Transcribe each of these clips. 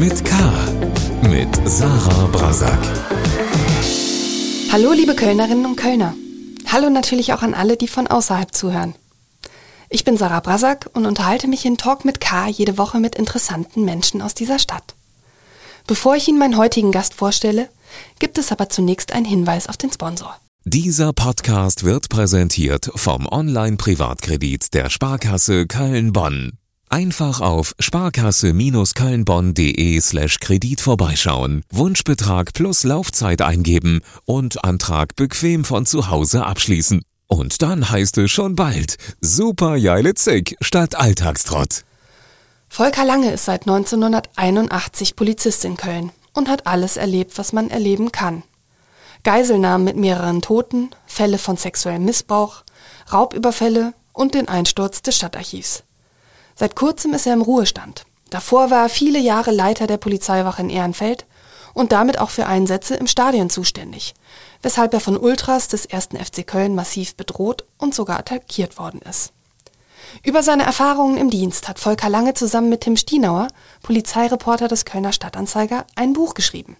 mit K. Mit Sarah Brasak. Hallo, liebe Kölnerinnen und Kölner. Hallo natürlich auch an alle, die von außerhalb zuhören. Ich bin Sarah Brasak und unterhalte mich in Talk mit K jede Woche mit interessanten Menschen aus dieser Stadt. Bevor ich Ihnen meinen heutigen Gast vorstelle, gibt es aber zunächst einen Hinweis auf den Sponsor. Dieser Podcast wird präsentiert vom Online-Privatkredit der Sparkasse Köln-Bonn. Einfach auf sparkasse-kölnbonn.de slash Kredit vorbeischauen, Wunschbetrag plus Laufzeit eingeben und Antrag bequem von zu Hause abschließen. Und dann heißt es schon bald Super Jeile Zick statt Alltagstrott. Volker Lange ist seit 1981 Polizist in Köln und hat alles erlebt, was man erleben kann. Geiselnahmen mit mehreren Toten, Fälle von sexuellem Missbrauch, Raubüberfälle und den Einsturz des Stadtarchivs. Seit kurzem ist er im Ruhestand. Davor war er viele Jahre Leiter der Polizeiwache in Ehrenfeld und damit auch für Einsätze im Stadion zuständig, weshalb er von Ultras des ersten FC Köln massiv bedroht und sogar attackiert worden ist. Über seine Erfahrungen im Dienst hat Volker Lange zusammen mit Tim Stienauer, Polizeireporter des Kölner Stadtanzeiger, ein Buch geschrieben.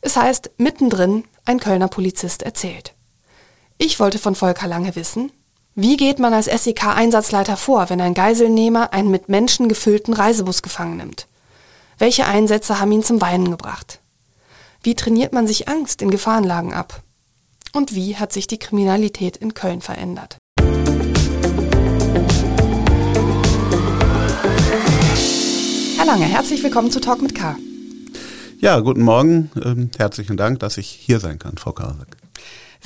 Es heißt Mittendrin, ein Kölner Polizist erzählt. Ich wollte von Volker Lange wissen, wie geht man als SEK-Einsatzleiter vor, wenn ein Geiselnehmer einen mit Menschen gefüllten Reisebus gefangen nimmt? Welche Einsätze haben ihn zum Weinen gebracht? Wie trainiert man sich Angst in Gefahrenlagen ab? Und wie hat sich die Kriminalität in Köln verändert? Herr Lange, herzlich willkommen zu Talk mit K. Ja, guten Morgen. Ähm, herzlichen Dank, dass ich hier sein kann, Frau Kasek.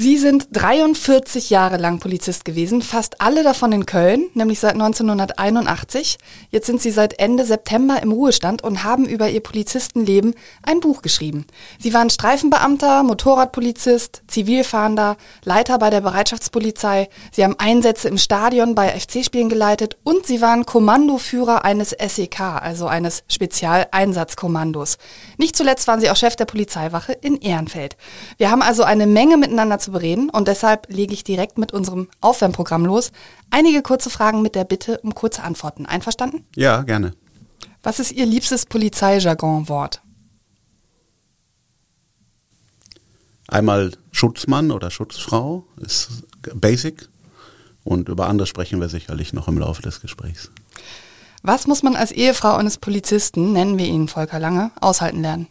Sie sind 43 Jahre lang Polizist gewesen, fast alle davon in Köln, nämlich seit 1981. Jetzt sind Sie seit Ende September im Ruhestand und haben über Ihr Polizistenleben ein Buch geschrieben. Sie waren Streifenbeamter, Motorradpolizist, Zivilfahnder, Leiter bei der Bereitschaftspolizei. Sie haben Einsätze im Stadion bei FC-Spielen geleitet und Sie waren Kommandoführer eines SEK, also eines Spezialeinsatzkommandos. Nicht zuletzt waren Sie auch Chef der Polizeiwache in Ehrenfeld. Wir haben also eine Menge miteinander zu zu bereden und deshalb lege ich direkt mit unserem Aufwärmprogramm los. Einige kurze Fragen mit der Bitte um kurze Antworten. Einverstanden? Ja, gerne. Was ist Ihr liebstes Polizeijargon-Wort? Einmal Schutzmann oder Schutzfrau ist basic und über andere sprechen wir sicherlich noch im Laufe des Gesprächs. Was muss man als Ehefrau eines Polizisten, nennen wir ihn Volker Lange, aushalten lernen?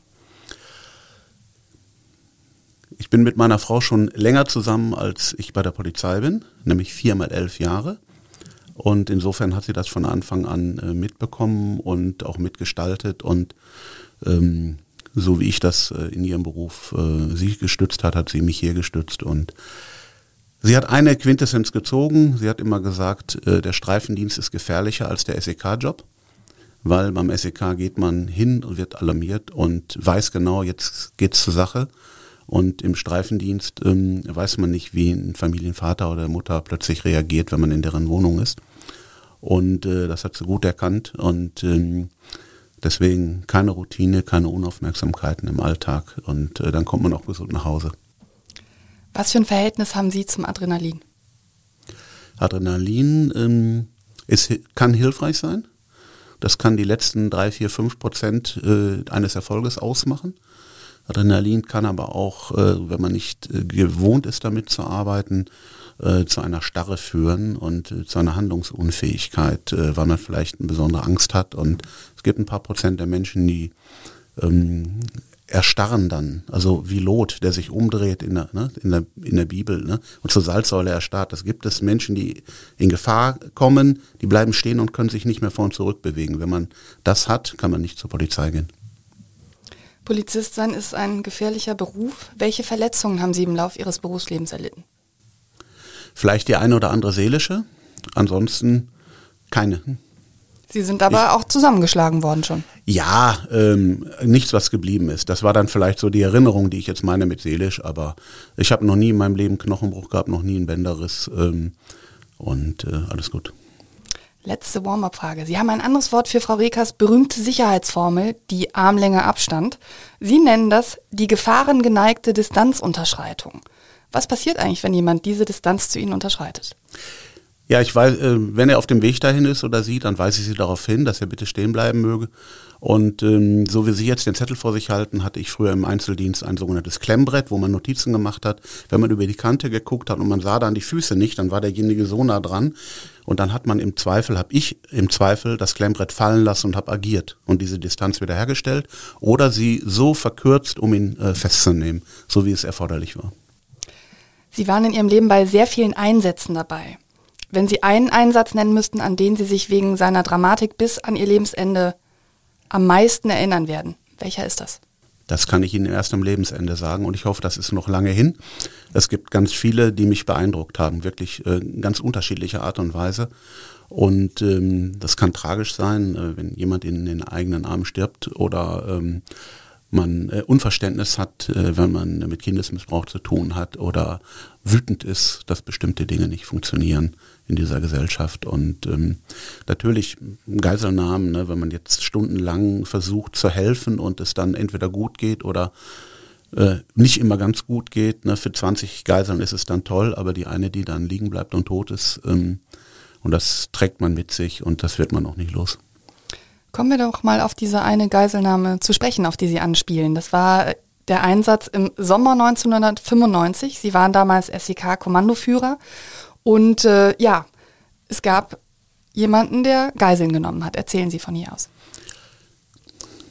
Ich bin mit meiner Frau schon länger zusammen, als ich bei der Polizei bin, nämlich viermal elf Jahre. Und insofern hat sie das von Anfang an äh, mitbekommen und auch mitgestaltet. Und ähm, so wie ich das äh, in ihrem Beruf äh, sie gestützt hat, hat sie mich hier gestützt. Und sie hat eine Quintessenz gezogen. Sie hat immer gesagt, äh, der Streifendienst ist gefährlicher als der SEK-Job. Weil beim SEK geht man hin und wird alarmiert und weiß genau, jetzt geht's zur Sache. Und im Streifendienst ähm, weiß man nicht, wie ein Familienvater oder Mutter plötzlich reagiert, wenn man in deren Wohnung ist. Und äh, das hat sie gut erkannt. Und ähm, deswegen keine Routine, keine Unaufmerksamkeiten im Alltag. Und äh, dann kommt man auch gesund nach Hause. Was für ein Verhältnis haben Sie zum Adrenalin? Adrenalin ähm, ist, kann hilfreich sein. Das kann die letzten drei, vier, fünf Prozent äh, eines Erfolges ausmachen. Adrenalin kann aber auch, äh, wenn man nicht äh, gewohnt ist, damit zu arbeiten, äh, zu einer Starre führen und äh, zu einer Handlungsunfähigkeit, äh, weil man vielleicht eine besondere Angst hat. Und es gibt ein paar Prozent der Menschen, die ähm, erstarren dann, also wie Lot, der sich umdreht in der, ne, in der, in der Bibel ne, und zur Salzsäule erstarrt. Das gibt es Menschen, die in Gefahr kommen, die bleiben stehen und können sich nicht mehr vor und zurück bewegen. Wenn man das hat, kann man nicht zur Polizei gehen. Polizist sein ist ein gefährlicher Beruf. Welche Verletzungen haben Sie im Laufe Ihres Berufslebens erlitten? Vielleicht die eine oder andere seelische, ansonsten keine. Sie sind aber ich, auch zusammengeschlagen worden schon. Ja, ähm, nichts, was geblieben ist. Das war dann vielleicht so die Erinnerung, die ich jetzt meine mit seelisch, aber ich habe noch nie in meinem Leben Knochenbruch gehabt, noch nie einen Bänderriss ähm, und äh, alles gut. Letzte Warm-up-Frage. Sie haben ein anderes Wort für Frau Rekers berühmte Sicherheitsformel, die Armlänge Abstand. Sie nennen das die gefahrengeneigte Distanzunterschreitung. Was passiert eigentlich, wenn jemand diese Distanz zu Ihnen unterschreitet? Ja, ich weiß, äh, wenn er auf dem Weg dahin ist oder sie, dann weise ich sie darauf hin, dass er bitte stehen bleiben möge. Und ähm, so wie Sie jetzt den Zettel vor sich halten, hatte ich früher im Einzeldienst ein sogenanntes Klemmbrett, wo man Notizen gemacht hat. Wenn man über die Kante geguckt hat und man sah dann die Füße nicht, dann war derjenige so nah dran. Und dann hat man im Zweifel, habe ich im Zweifel das Klemmbrett fallen lassen und habe agiert und diese Distanz wiederhergestellt oder sie so verkürzt, um ihn äh, festzunehmen, so wie es erforderlich war. Sie waren in Ihrem Leben bei sehr vielen Einsätzen dabei. Wenn Sie einen Einsatz nennen müssten, an den Sie sich wegen seiner Dramatik bis an Ihr Lebensende am meisten erinnern werden, welcher ist das? Das kann ich Ihnen erst am Lebensende sagen und ich hoffe, das ist noch lange hin. Es gibt ganz viele, die mich beeindruckt haben, wirklich äh, ganz unterschiedliche Art und Weise. Und ähm, das kann tragisch sein, äh, wenn jemand in den eigenen Armen stirbt oder ähm, man äh, Unverständnis hat, äh, wenn man mit Kindesmissbrauch zu tun hat oder wütend ist, dass bestimmte Dinge nicht funktionieren in dieser Gesellschaft. Und ähm, natürlich Geiselnahmen, ne, wenn man jetzt stundenlang versucht zu helfen und es dann entweder gut geht oder äh, nicht immer ganz gut geht. Ne, für 20 Geiseln ist es dann toll, aber die eine, die dann liegen bleibt und tot ist, ähm, und das trägt man mit sich und das wird man auch nicht los. Kommen wir doch mal auf diese eine Geiselnahme zu sprechen, auf die Sie anspielen. Das war der Einsatz im Sommer 1995. Sie waren damals SEK-Kommandoführer. Und äh, ja, es gab jemanden, der Geiseln genommen hat. Erzählen Sie von hier aus.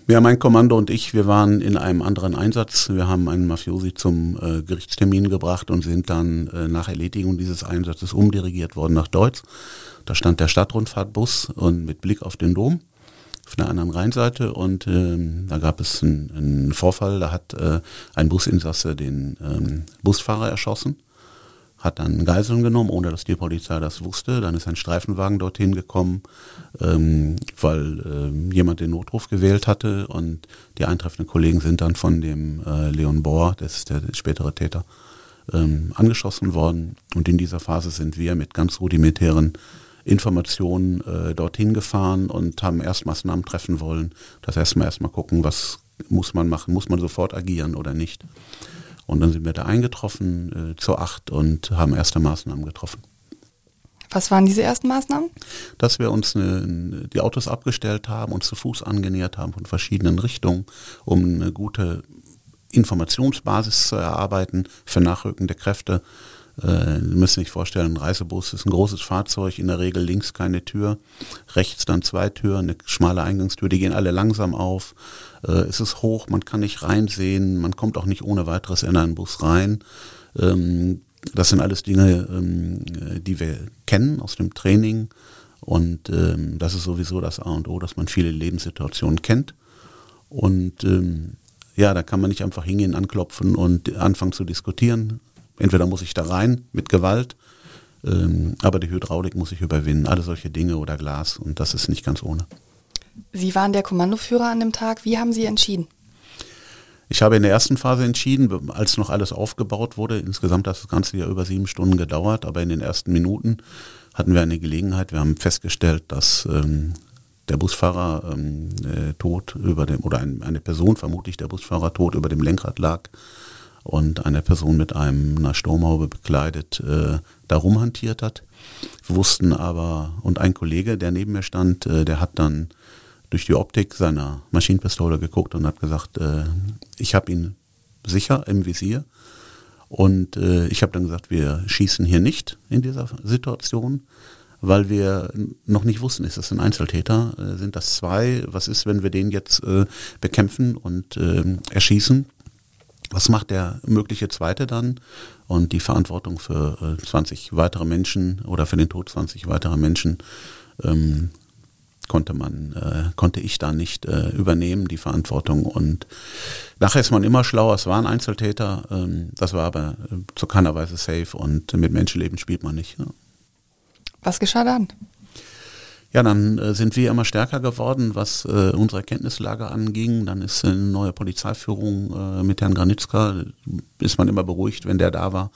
Ja, mein Kommando und ich, wir waren in einem anderen Einsatz. Wir haben einen Mafiosi zum äh, Gerichtstermin gebracht und sind dann äh, nach Erledigung dieses Einsatzes umdirigiert worden nach Deutz. Da stand der Stadtrundfahrtbus und mit Blick auf den Dom auf der anderen Rheinseite und ähm, da gab es einen, einen Vorfall, da hat äh, ein Businsasse den ähm, Busfahrer erschossen, hat dann Geiseln genommen, ohne dass die Polizei das wusste. Dann ist ein Streifenwagen dorthin gekommen, ähm, weil ähm, jemand den Notruf gewählt hatte und die eintreffenden Kollegen sind dann von dem äh, Leon Bohr, das ist der spätere Täter, ähm, angeschossen worden. Und in dieser Phase sind wir mit ganz rudimentären Informationen äh, dorthin gefahren und haben Erstmaßnahmen treffen wollen. Das erstmal erstmal gucken, was muss man machen, muss man sofort agieren oder nicht. Und dann sind wir da eingetroffen äh, zur Acht und haben erste Maßnahmen getroffen. Was waren diese ersten Maßnahmen? Dass wir uns eine, die Autos abgestellt haben, uns zu Fuß angenähert haben von verschiedenen Richtungen, um eine gute Informationsbasis zu erarbeiten für nachrückende Kräfte äh, Sie müssen sich vorstellen, ein Reisebus ist ein großes Fahrzeug, in der Regel links keine Tür, rechts dann zwei Türen, eine schmale Eingangstür, die gehen alle langsam auf. Äh, es ist hoch, man kann nicht reinsehen, man kommt auch nicht ohne weiteres in einen Bus rein. Ähm, das sind alles Dinge, ähm, die wir kennen aus dem Training. Und ähm, das ist sowieso das A und O, dass man viele Lebenssituationen kennt. Und ähm, ja, da kann man nicht einfach hingehen, anklopfen und anfangen zu diskutieren, Entweder muss ich da rein mit Gewalt, ähm, aber die Hydraulik muss ich überwinden, alle solche Dinge oder Glas und das ist nicht ganz ohne. Sie waren der Kommandoführer an dem Tag. Wie haben Sie entschieden? Ich habe in der ersten Phase entschieden, als noch alles aufgebaut wurde. Insgesamt hat das Ganze ja über sieben Stunden gedauert, aber in den ersten Minuten hatten wir eine Gelegenheit. Wir haben festgestellt, dass ähm, der Busfahrer ähm, äh, tot über dem, oder ein, eine Person, vermutlich der Busfahrer tot über dem Lenkrad lag und eine Person mit einem, einer Sturmhaube bekleidet äh, da rumhantiert hat. Wir wussten aber, und ein Kollege, der neben mir stand, äh, der hat dann durch die Optik seiner Maschinenpistole geguckt und hat gesagt, äh, ich habe ihn sicher im Visier. Und äh, ich habe dann gesagt, wir schießen hier nicht in dieser Situation, weil wir noch nicht wussten, ist das ein Einzeltäter, äh, sind das zwei, was ist, wenn wir den jetzt äh, bekämpfen und äh, erschießen was macht der mögliche Zweite dann? Und die Verantwortung für äh, 20 weitere Menschen oder für den Tod 20 weiterer Menschen ähm, konnte man, äh, konnte ich da nicht äh, übernehmen, die Verantwortung. Und nachher ist man immer schlauer, es war ein Einzeltäter, ähm, das war aber äh, zu keiner Weise safe und mit Menschenleben spielt man nicht. Ne? Was geschah dann? Ja, dann äh, sind wir immer stärker geworden, was äh, unsere Erkenntnislage anging. Dann ist eine neue Polizeiführung äh, mit Herrn Granitzka, ist man immer beruhigt, wenn der da war,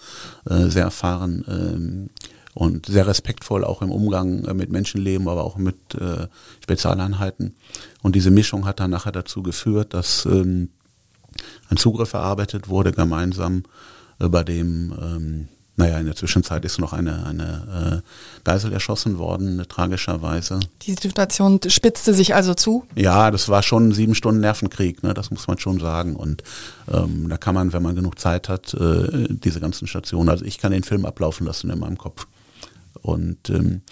äh, sehr erfahren ähm, und sehr respektvoll auch im Umgang äh, mit Menschenleben, aber auch mit äh, Spezialeinheiten. Und diese Mischung hat dann nachher dazu geführt, dass ähm, ein Zugriff erarbeitet wurde gemeinsam, bei dem ähm, naja, in der Zwischenzeit ist noch eine, eine äh, Geisel erschossen worden, tragischerweise. Die Situation spitzte sich also zu? Ja, das war schon sieben Stunden Nervenkrieg, ne, das muss man schon sagen. Und ähm, da kann man, wenn man genug Zeit hat, äh, diese ganzen Stationen, also ich kann den Film ablaufen lassen in meinem Kopf. Und ähm,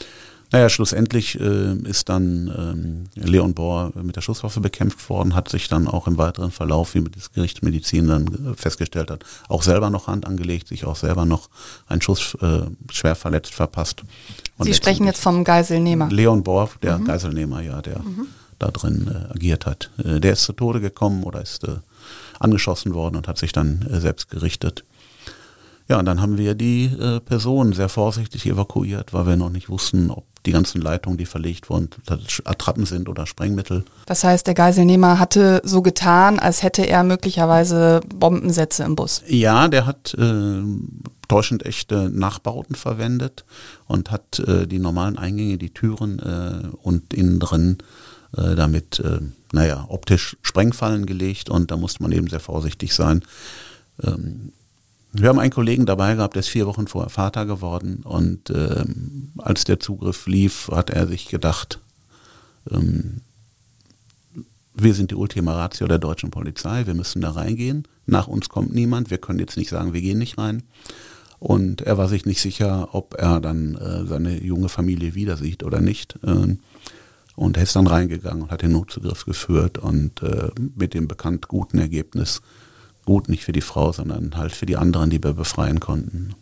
naja, schlussendlich äh, ist dann ähm, Leon Bohr mit der Schusswaffe bekämpft worden, hat sich dann auch im weiteren Verlauf, wie das Gericht Medizin dann festgestellt hat, auch selber noch Hand angelegt, sich auch selber noch einen Schuss äh, schwer verletzt verpasst. Und Sie sprechen jetzt vom Geiselnehmer. Leon Bohr, der mhm. Geiselnehmer, ja, der mhm. da drin äh, agiert hat. Äh, der ist zu Tode gekommen oder ist äh, angeschossen worden und hat sich dann äh, selbst gerichtet. Ja, und dann haben wir die äh, Person sehr vorsichtig evakuiert, weil wir noch nicht wussten, ob die ganzen Leitungen, die verlegt wurden, Attrappen sind oder Sprengmittel. Das heißt, der Geiselnehmer hatte so getan, als hätte er möglicherweise Bombensätze im Bus. Ja, der hat äh, täuschend echte Nachbauten verwendet und hat äh, die normalen Eingänge, die Türen äh, und innen drin äh, damit, äh, naja, optisch Sprengfallen gelegt und da musste man eben sehr vorsichtig sein. Ähm, wir haben einen Kollegen dabei gehabt, der ist vier Wochen vorher Vater geworden und ähm, als der Zugriff lief, hat er sich gedacht, ähm, wir sind die Ultima Ratio der deutschen Polizei, wir müssen da reingehen. Nach uns kommt niemand, wir können jetzt nicht sagen, wir gehen nicht rein. Und er war sich nicht sicher, ob er dann äh, seine junge Familie wieder sieht oder nicht. Ähm, und er ist dann reingegangen und hat den Notzugriff geführt und äh, mit dem bekannt guten Ergebnis gut, nicht für die Frau, sondern halt für die anderen, die wir befreien konnten.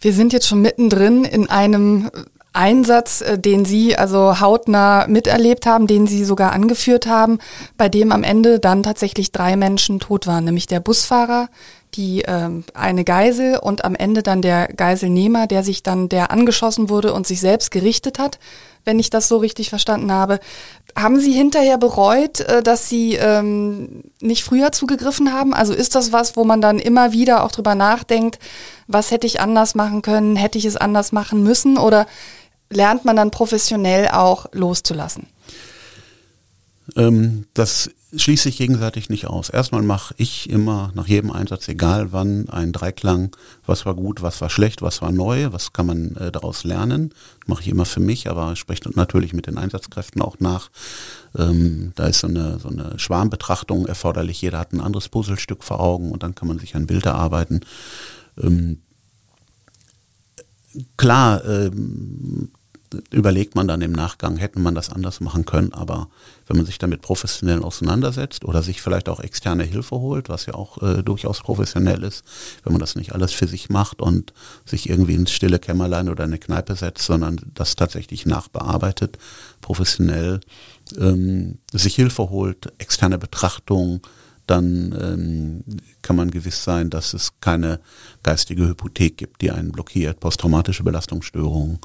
Wir sind jetzt schon mittendrin in einem Einsatz, äh, den Sie also hautnah miterlebt haben, den Sie sogar angeführt haben, bei dem am Ende dann tatsächlich drei Menschen tot waren, nämlich der Busfahrer, die äh, eine Geisel und am Ende dann der Geiselnehmer, der sich dann der angeschossen wurde und sich selbst gerichtet hat wenn ich das so richtig verstanden habe. Haben Sie hinterher bereut, äh, dass Sie ähm, nicht früher zugegriffen haben? Also ist das was, wo man dann immer wieder auch drüber nachdenkt, was hätte ich anders machen können, hätte ich es anders machen müssen oder lernt man dann professionell auch loszulassen? Ähm, das schließt sich gegenseitig nicht aus. Erstmal mache ich immer nach jedem Einsatz, egal wann, einen Dreiklang, was war gut, was war schlecht, was war neu, was kann man äh, daraus lernen. Mache ich immer für mich, aber spreche natürlich mit den Einsatzkräften auch nach. Ähm, da ist so eine, so eine Schwarmbetrachtung erforderlich. Jeder hat ein anderes Puzzlestück vor Augen und dann kann man sich ein Bild erarbeiten. Ähm, klar, ähm, überlegt man dann im Nachgang, hätte man das anders machen können, aber wenn man sich damit professionell auseinandersetzt oder sich vielleicht auch externe Hilfe holt, was ja auch äh, durchaus professionell ist, wenn man das nicht alles für sich macht und sich irgendwie ins stille Kämmerlein oder eine Kneipe setzt, sondern das tatsächlich nachbearbeitet, professionell, ähm, sich Hilfe holt, externe Betrachtung, dann ähm, kann man gewiss sein, dass es keine geistige Hypothek gibt, die einen blockiert, posttraumatische Belastungsstörungen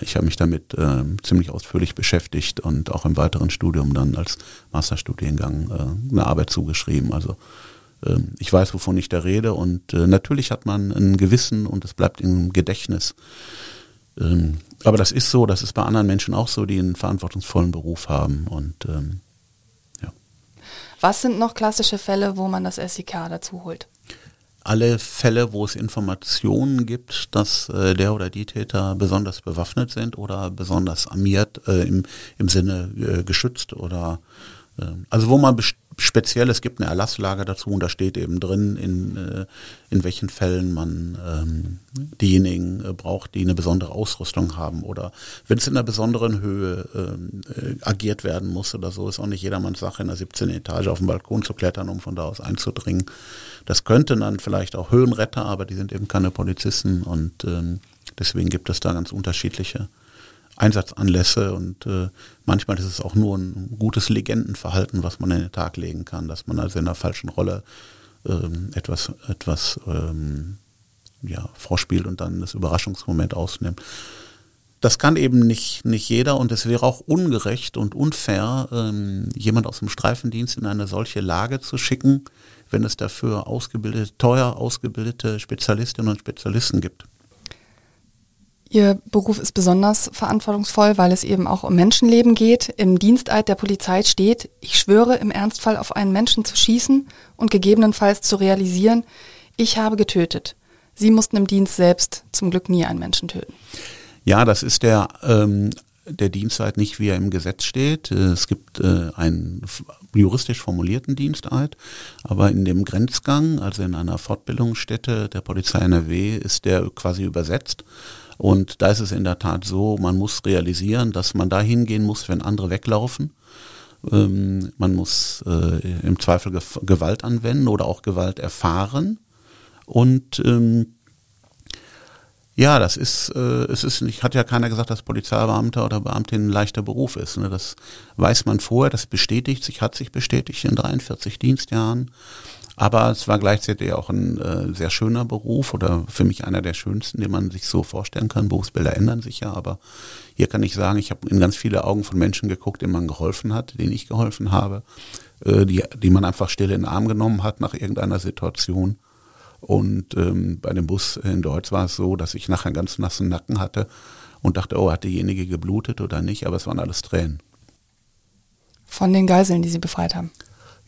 ich habe mich damit äh, ziemlich ausführlich beschäftigt und auch im weiteren Studium dann als Masterstudiengang äh, eine Arbeit zugeschrieben. Also ähm, ich weiß, wovon ich da rede und äh, natürlich hat man ein Gewissen und es bleibt im Gedächtnis. Ähm, aber das ist so, das ist bei anderen Menschen auch so, die einen verantwortungsvollen Beruf haben und ähm, ja. Was sind noch klassische Fälle, wo man das SIK dazu holt? Alle Fälle, wo es Informationen gibt, dass äh, der oder die Täter besonders bewaffnet sind oder besonders armiert äh, im, im Sinne äh, geschützt oder äh, also wo man speziell, es gibt eine Erlasslage dazu und da steht eben drin, in, äh, in welchen Fällen man ähm, diejenigen äh, braucht, die eine besondere Ausrüstung haben oder wenn es in einer besonderen Höhe ähm, äh, agiert werden muss oder so, ist auch nicht jedermanns Sache, in der 17. Etage auf den Balkon zu klettern, um von da aus einzudringen. Das könnten dann vielleicht auch Höhenretter, aber die sind eben keine Polizisten und ähm, deswegen gibt es da ganz unterschiedliche Einsatzanlässe und äh, manchmal ist es auch nur ein gutes Legendenverhalten, was man in den Tag legen kann, dass man also in der falschen Rolle ähm, etwas, etwas ähm, ja, vorspielt und dann das Überraschungsmoment ausnimmt. Das kann eben nicht, nicht jeder und es wäre auch ungerecht und unfair, ähm, jemand aus dem Streifendienst in eine solche Lage zu schicken, wenn es dafür ausgebildete, teuer ausgebildete Spezialistinnen und Spezialisten gibt. Ihr Beruf ist besonders verantwortungsvoll, weil es eben auch um Menschenleben geht. Im Diensteid der Polizei steht, ich schwöre im Ernstfall auf einen Menschen zu schießen und gegebenenfalls zu realisieren, ich habe getötet. Sie mussten im Dienst selbst zum Glück nie einen Menschen töten. Ja, das ist der, ähm, der Diensteid nicht, wie er im Gesetz steht. Es gibt äh, einen juristisch formulierten Diensteid, aber in dem Grenzgang, also in einer Fortbildungsstätte der Polizei NRW, ist der quasi übersetzt. Und da ist es in der Tat so, man muss realisieren, dass man da hingehen muss, wenn andere weglaufen. Ähm, man muss äh, im Zweifel Gewalt anwenden oder auch Gewalt erfahren. Und ähm, ja, das ist, äh, es ist nicht, hat ja keiner gesagt, dass Polizeibeamter oder Beamtin ein leichter Beruf ist. Ne? Das weiß man vorher, das bestätigt sich, hat sich bestätigt in 43 Dienstjahren. Aber es war gleichzeitig auch ein äh, sehr schöner Beruf oder für mich einer der schönsten, den man sich so vorstellen kann. Berufsbilder ändern sich ja, aber hier kann ich sagen, ich habe in ganz viele Augen von Menschen geguckt, denen man geholfen hat, denen ich geholfen habe, äh, die, die man einfach still in den Arm genommen hat nach irgendeiner Situation. Und ähm, bei dem Bus in Deutsch war es so, dass ich nachher einen ganz nassen Nacken hatte und dachte, oh, hat diejenige geblutet oder nicht? Aber es waren alles Tränen. Von den Geiseln, die Sie befreit haben?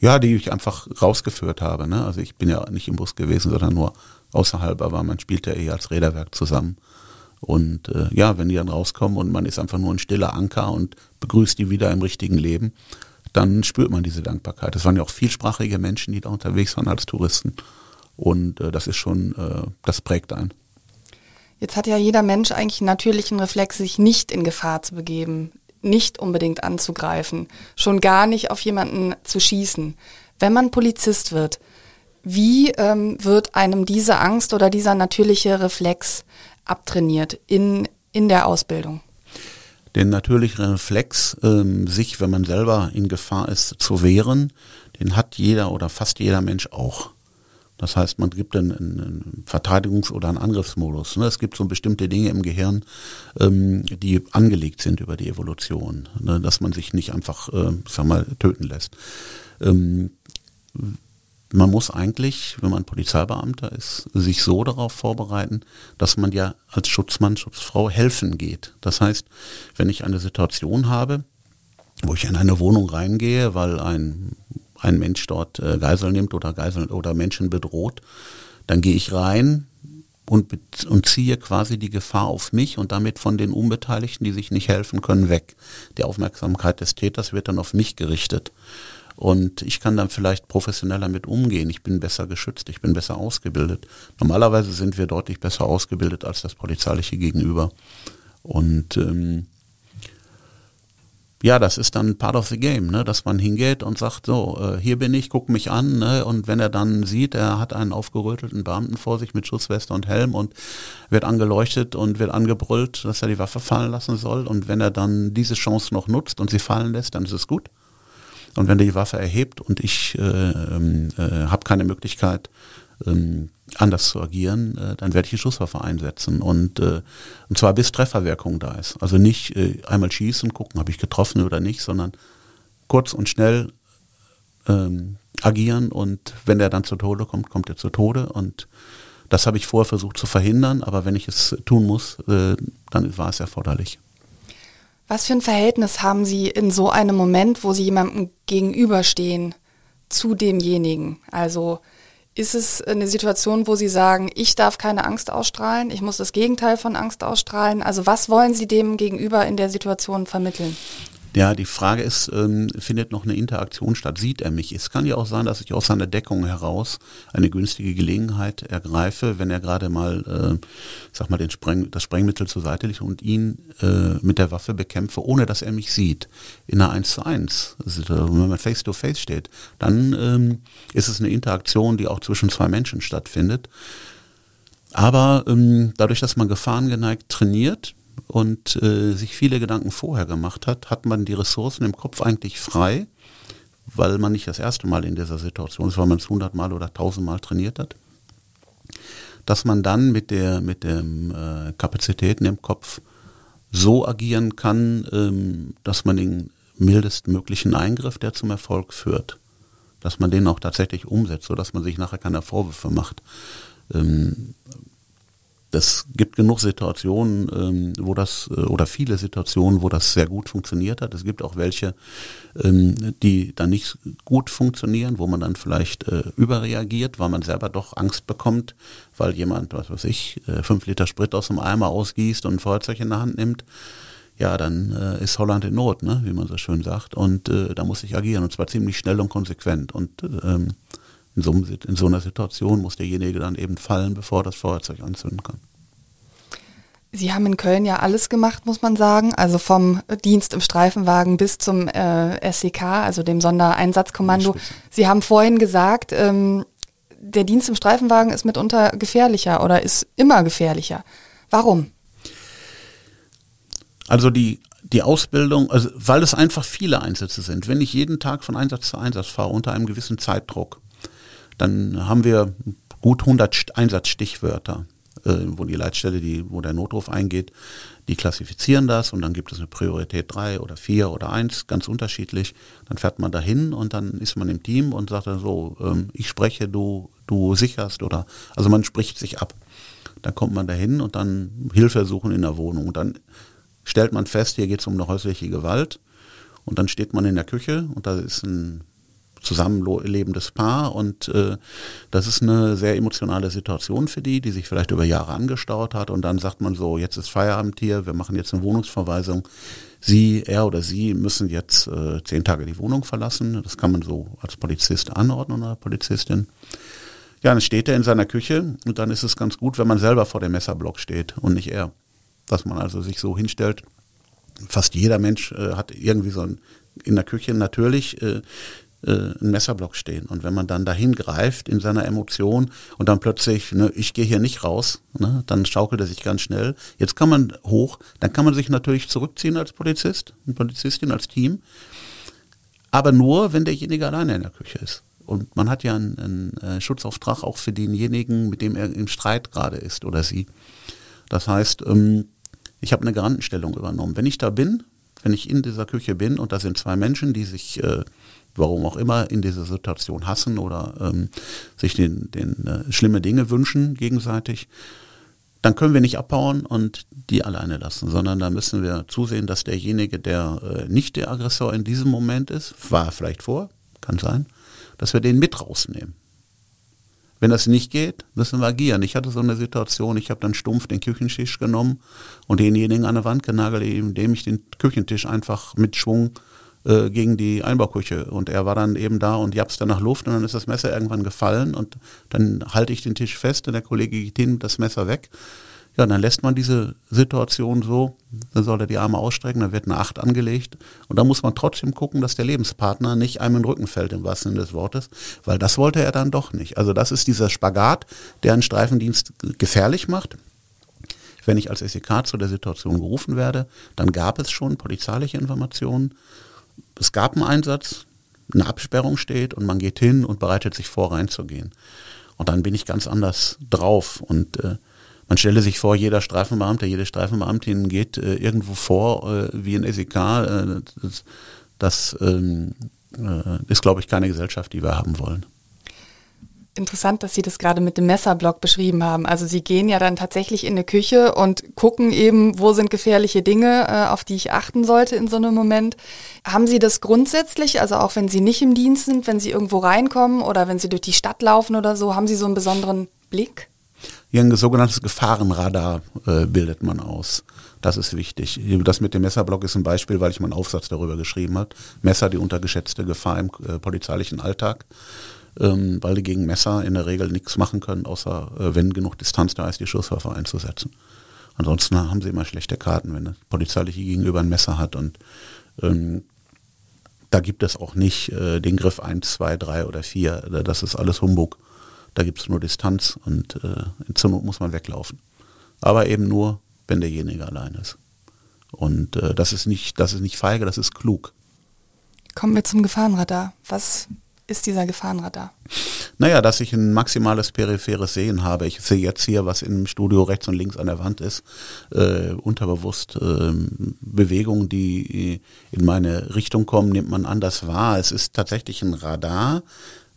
Ja, die ich einfach rausgeführt habe. Ne? Also ich bin ja nicht im Bus gewesen, sondern nur außerhalb, aber man spielt ja eher als Räderwerk zusammen. Und äh, ja, wenn die dann rauskommen und man ist einfach nur ein stiller Anker und begrüßt die wieder im richtigen Leben, dann spürt man diese Dankbarkeit. Es waren ja auch vielsprachige Menschen, die da unterwegs waren als Touristen. Und äh, das ist schon, äh, das prägt einen. Jetzt hat ja jeder Mensch eigentlich einen natürlichen Reflex, sich nicht in Gefahr zu begeben, nicht unbedingt anzugreifen, schon gar nicht auf jemanden zu schießen. Wenn man Polizist wird, wie ähm, wird einem diese Angst oder dieser natürliche Reflex abtrainiert in, in der Ausbildung? Den natürlichen Reflex, ähm, sich, wenn man selber in Gefahr ist, zu wehren, den hat jeder oder fast jeder Mensch auch. Das heißt, man gibt einen, einen Verteidigungs- oder einen Angriffsmodus. Ne? Es gibt so bestimmte Dinge im Gehirn, ähm, die angelegt sind über die Evolution, ne? dass man sich nicht einfach, äh, sag mal, töten lässt. Ähm, man muss eigentlich, wenn man Polizeibeamter ist, sich so darauf vorbereiten, dass man ja als Schutzmann, Schutzfrau helfen geht. Das heißt, wenn ich eine Situation habe, wo ich in eine Wohnung reingehe, weil ein ein Mensch dort äh, Geisel nimmt oder Geisel oder Menschen bedroht, dann gehe ich rein und, und ziehe quasi die Gefahr auf mich und damit von den Unbeteiligten, die sich nicht helfen können, weg. Die Aufmerksamkeit des Täters wird dann auf mich gerichtet. Und ich kann dann vielleicht professioneller mit umgehen. Ich bin besser geschützt, ich bin besser ausgebildet. Normalerweise sind wir deutlich besser ausgebildet als das polizeiliche Gegenüber. Und ähm, ja, das ist dann part of the game, ne? dass man hingeht und sagt, so, äh, hier bin ich, guck mich an. Ne? Und wenn er dann sieht, er hat einen aufgerötelten Beamten vor sich mit Schutzweste und Helm und wird angeleuchtet und wird angebrüllt, dass er die Waffe fallen lassen soll. Und wenn er dann diese Chance noch nutzt und sie fallen lässt, dann ist es gut. Und wenn er die Waffe erhebt und ich äh, ähm, äh, habe keine Möglichkeit, ähm, anders zu agieren, äh, dann werde ich die Schusswaffe einsetzen und, äh, und zwar bis Trefferwirkung da ist. Also nicht äh, einmal schießen, gucken, habe ich getroffen oder nicht, sondern kurz und schnell ähm, agieren und wenn der dann zu Tode kommt, kommt er zu Tode und das habe ich vorher versucht zu verhindern, aber wenn ich es tun muss, äh, dann war es erforderlich. Was für ein Verhältnis haben Sie in so einem Moment, wo Sie jemandem gegenüberstehen, zu demjenigen? Also ist es eine Situation, wo Sie sagen, ich darf keine Angst ausstrahlen, ich muss das Gegenteil von Angst ausstrahlen? Also was wollen Sie dem gegenüber in der Situation vermitteln? Ja, die Frage ist, ähm, findet noch eine Interaktion statt? Sieht er mich? Es kann ja auch sein, dass ich aus seiner Deckung heraus eine günstige Gelegenheit ergreife, wenn er gerade mal, äh, sag mal, den Spreng, das Sprengmittel zur Seite legt und ihn äh, mit der Waffe bekämpfe, ohne dass er mich sieht. In einer 1 zu 1, also, wenn man face to face steht, dann ähm, ist es eine Interaktion, die auch zwischen zwei Menschen stattfindet. Aber ähm, dadurch, dass man gefahrengeneigt trainiert, und äh, sich viele Gedanken vorher gemacht hat, hat man die Ressourcen im Kopf eigentlich frei, weil man nicht das erste Mal in dieser Situation ist, weil man es hundertmal oder tausendmal trainiert hat, dass man dann mit der mit den äh, Kapazitäten im Kopf so agieren kann, ähm, dass man den mildestmöglichen Eingriff, der zum Erfolg führt, dass man den auch tatsächlich umsetzt, sodass man sich nachher keine Vorwürfe macht. Ähm, das gibt genug Situationen, ähm, wo das, äh, oder viele Situationen, wo das sehr gut funktioniert hat. Es gibt auch welche, ähm, die dann nicht gut funktionieren, wo man dann vielleicht äh, überreagiert, weil man selber doch Angst bekommt, weil jemand, was weiß ich, äh, fünf Liter Sprit aus dem Eimer ausgießt und ein Feuerzeug in der Hand nimmt. Ja, dann äh, ist Holland in Not, ne, wie man so schön sagt. Und da muss ich agieren und zwar ziemlich schnell und konsequent. Und ähm, in so, in so einer Situation muss derjenige dann eben fallen, bevor das Feuerzeug anzünden kann. Sie haben in Köln ja alles gemacht, muss man sagen. Also vom Dienst im Streifenwagen bis zum äh, SEK, also dem Sondereinsatzkommando. Sie haben vorhin gesagt, ähm, der Dienst im Streifenwagen ist mitunter gefährlicher oder ist immer gefährlicher. Warum? Also die, die Ausbildung, also weil es einfach viele Einsätze sind. Wenn ich jeden Tag von Einsatz zu Einsatz fahre unter einem gewissen Zeitdruck, dann haben wir gut 100 Einsatzstichwörter, äh, wo die Leitstelle, die, wo der Notruf eingeht, die klassifizieren das und dann gibt es eine Priorität 3 oder 4 oder 1, ganz unterschiedlich. Dann fährt man dahin und dann ist man im Team und sagt dann so, ähm, ich spreche, du, du sicherst oder, also man spricht sich ab. Dann kommt man dahin und dann Hilfe suchen in der Wohnung. Und dann stellt man fest, hier geht es um eine häusliche Gewalt. Und dann steht man in der Küche und da ist ein zusammenlebendes Paar und äh, das ist eine sehr emotionale Situation für die, die sich vielleicht über Jahre angestaut hat und dann sagt man so, jetzt ist Feierabend hier, wir machen jetzt eine Wohnungsverweisung. Sie, er oder sie müssen jetzt äh, zehn Tage die Wohnung verlassen. Das kann man so als Polizist anordnen oder Polizistin. Ja, dann steht er in seiner Küche und dann ist es ganz gut, wenn man selber vor dem Messerblock steht und nicht er. Dass man also sich so hinstellt. Fast jeder Mensch äh, hat irgendwie so ein, in der Küche natürlich äh, ein Messerblock stehen. Und wenn man dann dahin greift in seiner Emotion und dann plötzlich, ne, ich gehe hier nicht raus, ne, dann schaukelt er sich ganz schnell. Jetzt kann man hoch, dann kann man sich natürlich zurückziehen als Polizist, eine Polizistin, als Team. Aber nur, wenn derjenige alleine in der Küche ist. Und man hat ja einen, einen äh, Schutzauftrag auch für denjenigen, mit dem er im Streit gerade ist oder sie. Das heißt, ähm, ich habe eine Garantenstellung übernommen. Wenn ich da bin, wenn ich in dieser Küche bin und da sind zwei Menschen, die sich äh, warum auch immer, in dieser Situation hassen oder ähm, sich den, den äh, schlimme Dinge wünschen gegenseitig, dann können wir nicht abbauen und die alleine lassen, sondern da müssen wir zusehen, dass derjenige, der äh, nicht der Aggressor in diesem Moment ist, war vielleicht vor, kann sein, dass wir den mit rausnehmen. Wenn das nicht geht, müssen wir agieren. Ich hatte so eine Situation, ich habe dann stumpf den Küchentisch genommen und denjenigen an der Wand genagelt, indem ich den Küchentisch einfach mit Schwung äh, gegen die Einbauküche. Und er war dann eben da und japste nach Luft und dann ist das Messer irgendwann gefallen und dann halte ich den Tisch fest und der Kollege geht hin, das Messer weg. Ja, dann lässt man diese Situation so, dann soll er die Arme ausstrecken, dann wird eine Acht angelegt und da muss man trotzdem gucken, dass der Lebenspartner nicht einem in den Rücken fällt, im wahrsten Sinne des Wortes, weil das wollte er dann doch nicht. Also das ist dieser Spagat, der einen Streifendienst gefährlich macht. Wenn ich als SEK zu der Situation gerufen werde, dann gab es schon polizeiliche Informationen, es gab einen Einsatz, eine Absperrung steht und man geht hin und bereitet sich vor, reinzugehen. Und dann bin ich ganz anders drauf und äh, man stelle sich vor, jeder Streifenbeamte, jede Streifenbeamtin geht äh, irgendwo vor äh, wie ein SEK. Äh, das das ähm, äh, ist, glaube ich, keine Gesellschaft, die wir haben wollen. Interessant, dass Sie das gerade mit dem Messerblock beschrieben haben. Also Sie gehen ja dann tatsächlich in eine Küche und gucken eben, wo sind gefährliche Dinge, äh, auf die ich achten sollte in so einem Moment. Haben Sie das grundsätzlich, also auch wenn Sie nicht im Dienst sind, wenn Sie irgendwo reinkommen oder wenn Sie durch die Stadt laufen oder so, haben Sie so einen besonderen Blick? Ja, ein sogenanntes Gefahrenradar äh, bildet man aus. Das ist wichtig. Das mit dem Messerblock ist ein Beispiel, weil ich meinen Aufsatz darüber geschrieben habe. Messer, die untergeschätzte Gefahr im äh, polizeilichen Alltag ähm, weil die gegen Messer in der Regel nichts machen können, außer äh, wenn genug Distanz da ist, die Schusswaffe einzusetzen. Ansonsten haben sie immer schlechte Karten, wenn der polizeiliche Gegenüber ein Messer hat und ähm, da gibt es auch nicht äh, den Griff 1, 2, 3 oder 4. Äh, das ist alles Humbug. Da gibt es nur Distanz und äh, zur Not muss man weglaufen. Aber eben nur, wenn derjenige allein ist. Und äh, das ist nicht, das ist nicht feige, das ist klug. Kommen wir zum Gefahrenradar. Was ist dieser Gefahrenradar? Naja, dass ich ein maximales peripheres Sehen habe. Ich sehe jetzt hier, was im Studio rechts und links an der Wand ist, äh, unterbewusst äh, Bewegungen, die in meine Richtung kommen, nimmt man anders wahr. Es ist tatsächlich ein Radar,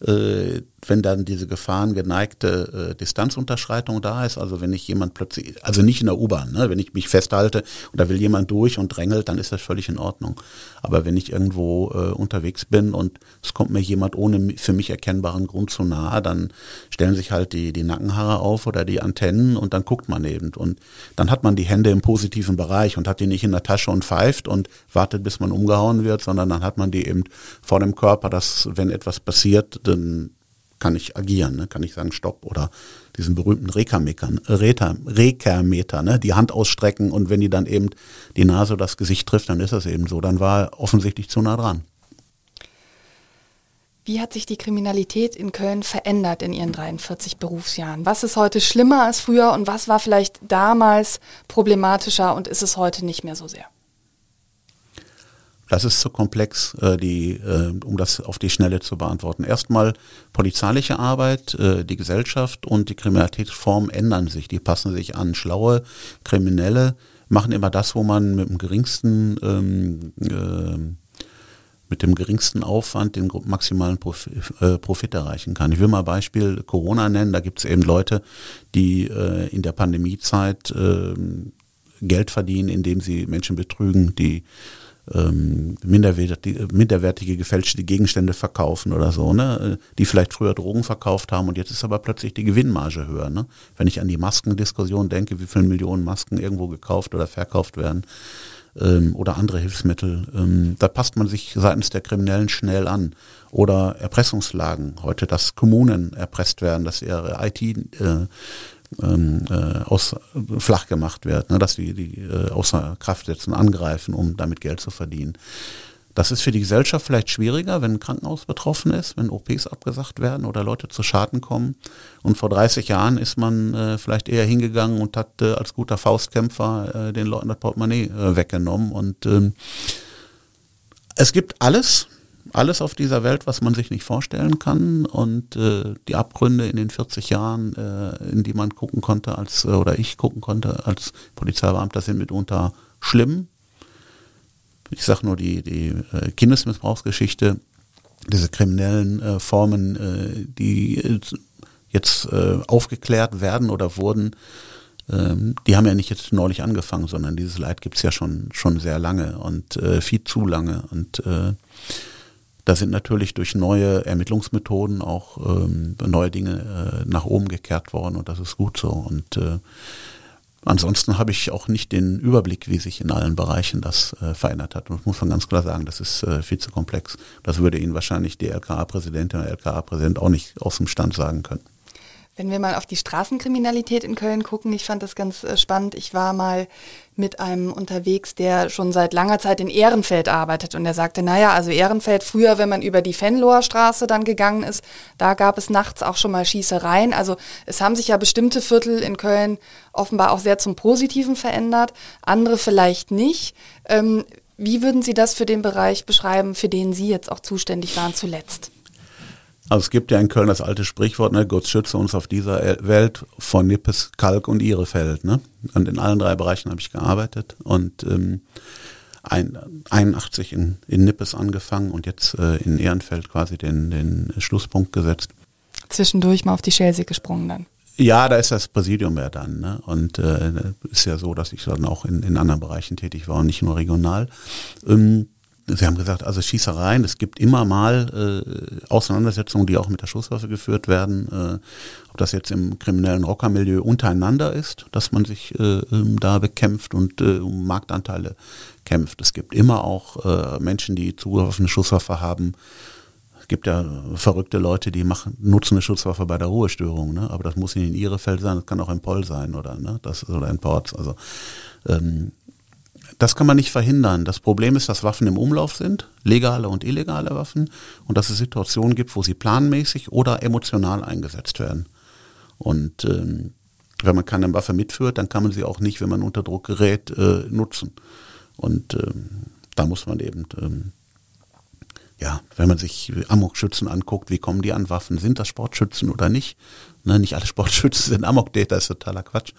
äh, wenn dann diese gefahrengeneigte äh, Distanzunterschreitung da ist, also wenn ich jemand plötzlich, also nicht in der U-Bahn, ne, wenn ich mich festhalte und da will jemand durch und drängelt, dann ist das völlig in Ordnung. Aber wenn ich irgendwo äh, unterwegs bin und es kommt mir jemand ohne für mich erkennbaren Grund zu nahe, dann stellen sich halt die, die Nackenhaare auf oder die Antennen und dann guckt man eben. Und dann hat man die Hände im positiven Bereich und hat die nicht in der Tasche und pfeift und wartet, bis man umgehauen wird, sondern dann hat man die eben vor dem Körper, dass wenn etwas passiert, dann kann ich agieren, ne? kann ich sagen Stopp oder diesen berühmten Rekermeter, ne? die Hand ausstrecken und wenn die dann eben die Nase oder das Gesicht trifft, dann ist das eben so. Dann war er offensichtlich zu nah dran. Wie hat sich die Kriminalität in Köln verändert in Ihren 43 Berufsjahren? Was ist heute schlimmer als früher und was war vielleicht damals problematischer und ist es heute nicht mehr so sehr? Das ist zu komplex, äh, die, äh, um das auf die Schnelle zu beantworten. Erstmal polizeiliche Arbeit, äh, die Gesellschaft und die Kriminalitätsformen ändern sich, die passen sich an. Schlaue Kriminelle machen immer das, wo man mit dem geringsten ähm, äh, mit dem geringsten Aufwand den maximalen Profit, äh, Profit erreichen kann. Ich will mal Beispiel Corona nennen. Da gibt es eben Leute, die äh, in der Pandemiezeit äh, Geld verdienen, indem sie Menschen betrügen, die ähm, minderwertige, minderwertige gefälschte Gegenstände verkaufen oder so, ne? die vielleicht früher Drogen verkauft haben und jetzt ist aber plötzlich die Gewinnmarge höher. Ne? Wenn ich an die Maskendiskussion denke, wie viele Millionen Masken irgendwo gekauft oder verkauft werden ähm, oder andere Hilfsmittel, ähm, da passt man sich seitens der Kriminellen schnell an. Oder Erpressungslagen, heute, dass Kommunen erpresst werden, dass ihre IT äh, ähm, äh, aus, flach gemacht wird, ne, dass die, die äh, außer Kraft setzen, angreifen, um damit Geld zu verdienen. Das ist für die Gesellschaft vielleicht schwieriger, wenn ein Krankenhaus betroffen ist, wenn OPs abgesagt werden oder Leute zu Schaden kommen. Und vor 30 Jahren ist man äh, vielleicht eher hingegangen und hat äh, als guter Faustkämpfer äh, den Leuten das Portemonnaie äh, weggenommen. Und ähm, es gibt alles, alles auf dieser Welt, was man sich nicht vorstellen kann und äh, die Abgründe in den 40 Jahren, äh, in die man gucken konnte als äh, oder ich gucken konnte als Polizeibeamter sind mitunter schlimm. Ich sage nur die, die äh, Kindesmissbrauchsgeschichte, diese kriminellen äh, Formen, die jetzt aufgeklärt werden oder wurden, ähm, die haben ja nicht jetzt neulich angefangen, sondern dieses Leid gibt's ja schon, schon sehr lange und äh, viel zu lange. Und äh, da sind natürlich durch neue Ermittlungsmethoden auch ähm, neue Dinge äh, nach oben gekehrt worden und das ist gut so. Und äh, ansonsten habe ich auch nicht den Überblick, wie sich in allen Bereichen das äh, verändert hat. Und das muss man ganz klar sagen, das ist äh, viel zu komplex. Das würde Ihnen wahrscheinlich die LKA-Präsidentin oder LKA-Präsident auch nicht aus dem Stand sagen können. Wenn wir mal auf die Straßenkriminalität in Köln gucken, ich fand das ganz äh, spannend. Ich war mal mit einem unterwegs, der schon seit langer Zeit in Ehrenfeld arbeitet und der sagte, naja, also Ehrenfeld, früher, wenn man über die Fenloher Straße dann gegangen ist, da gab es nachts auch schon mal Schießereien. Also es haben sich ja bestimmte Viertel in Köln offenbar auch sehr zum Positiven verändert, andere vielleicht nicht. Ähm, wie würden Sie das für den Bereich beschreiben, für den Sie jetzt auch zuständig waren zuletzt? Also es gibt ja in Köln das alte Sprichwort, ne, Gott schütze uns auf dieser Welt vor Nippes, Kalk und Ihrefeld. Ne? Und in allen drei Bereichen habe ich gearbeitet und ähm, ein, 81 in, in Nippes angefangen und jetzt äh, in Ehrenfeld quasi den, den Schlusspunkt gesetzt. Zwischendurch mal auf die Schelsee gesprungen dann. Ja, da ist das Präsidium ja dann. Ne? Und äh, ist ja so, dass ich dann auch in, in anderen Bereichen tätig war und nicht nur regional. Ähm, Sie haben gesagt, also Schießereien, es gibt immer mal äh, Auseinandersetzungen, die auch mit der Schusswaffe geführt werden. Äh, ob das jetzt im kriminellen Rockermilieu untereinander ist, dass man sich äh, ähm, da bekämpft und äh, um Marktanteile kämpft. Es gibt immer auch äh, Menschen, die Zugriff auf eine Schusswaffe haben. Es gibt ja verrückte Leute, die machen, nutzen eine Schusswaffe bei der Ruhestörung, ne? aber das muss nicht in ihre Feld sein, das kann auch in Poll sein oder, ne? das, oder in Ports. Also ähm, das kann man nicht verhindern. Das Problem ist, dass Waffen im Umlauf sind, legale und illegale Waffen, und dass es Situationen gibt, wo sie planmäßig oder emotional eingesetzt werden. Und ähm, wenn man keine Waffe mitführt, dann kann man sie auch nicht, wenn man unter Druck gerät, äh, nutzen. Und ähm, da muss man eben, ähm, ja, wenn man sich Amok-Schützen anguckt, wie kommen die an Waffen? Sind das Sportschützen oder nicht? Ne, nicht alle Sportschützen sind Amok-Täter, ist totaler Quatsch.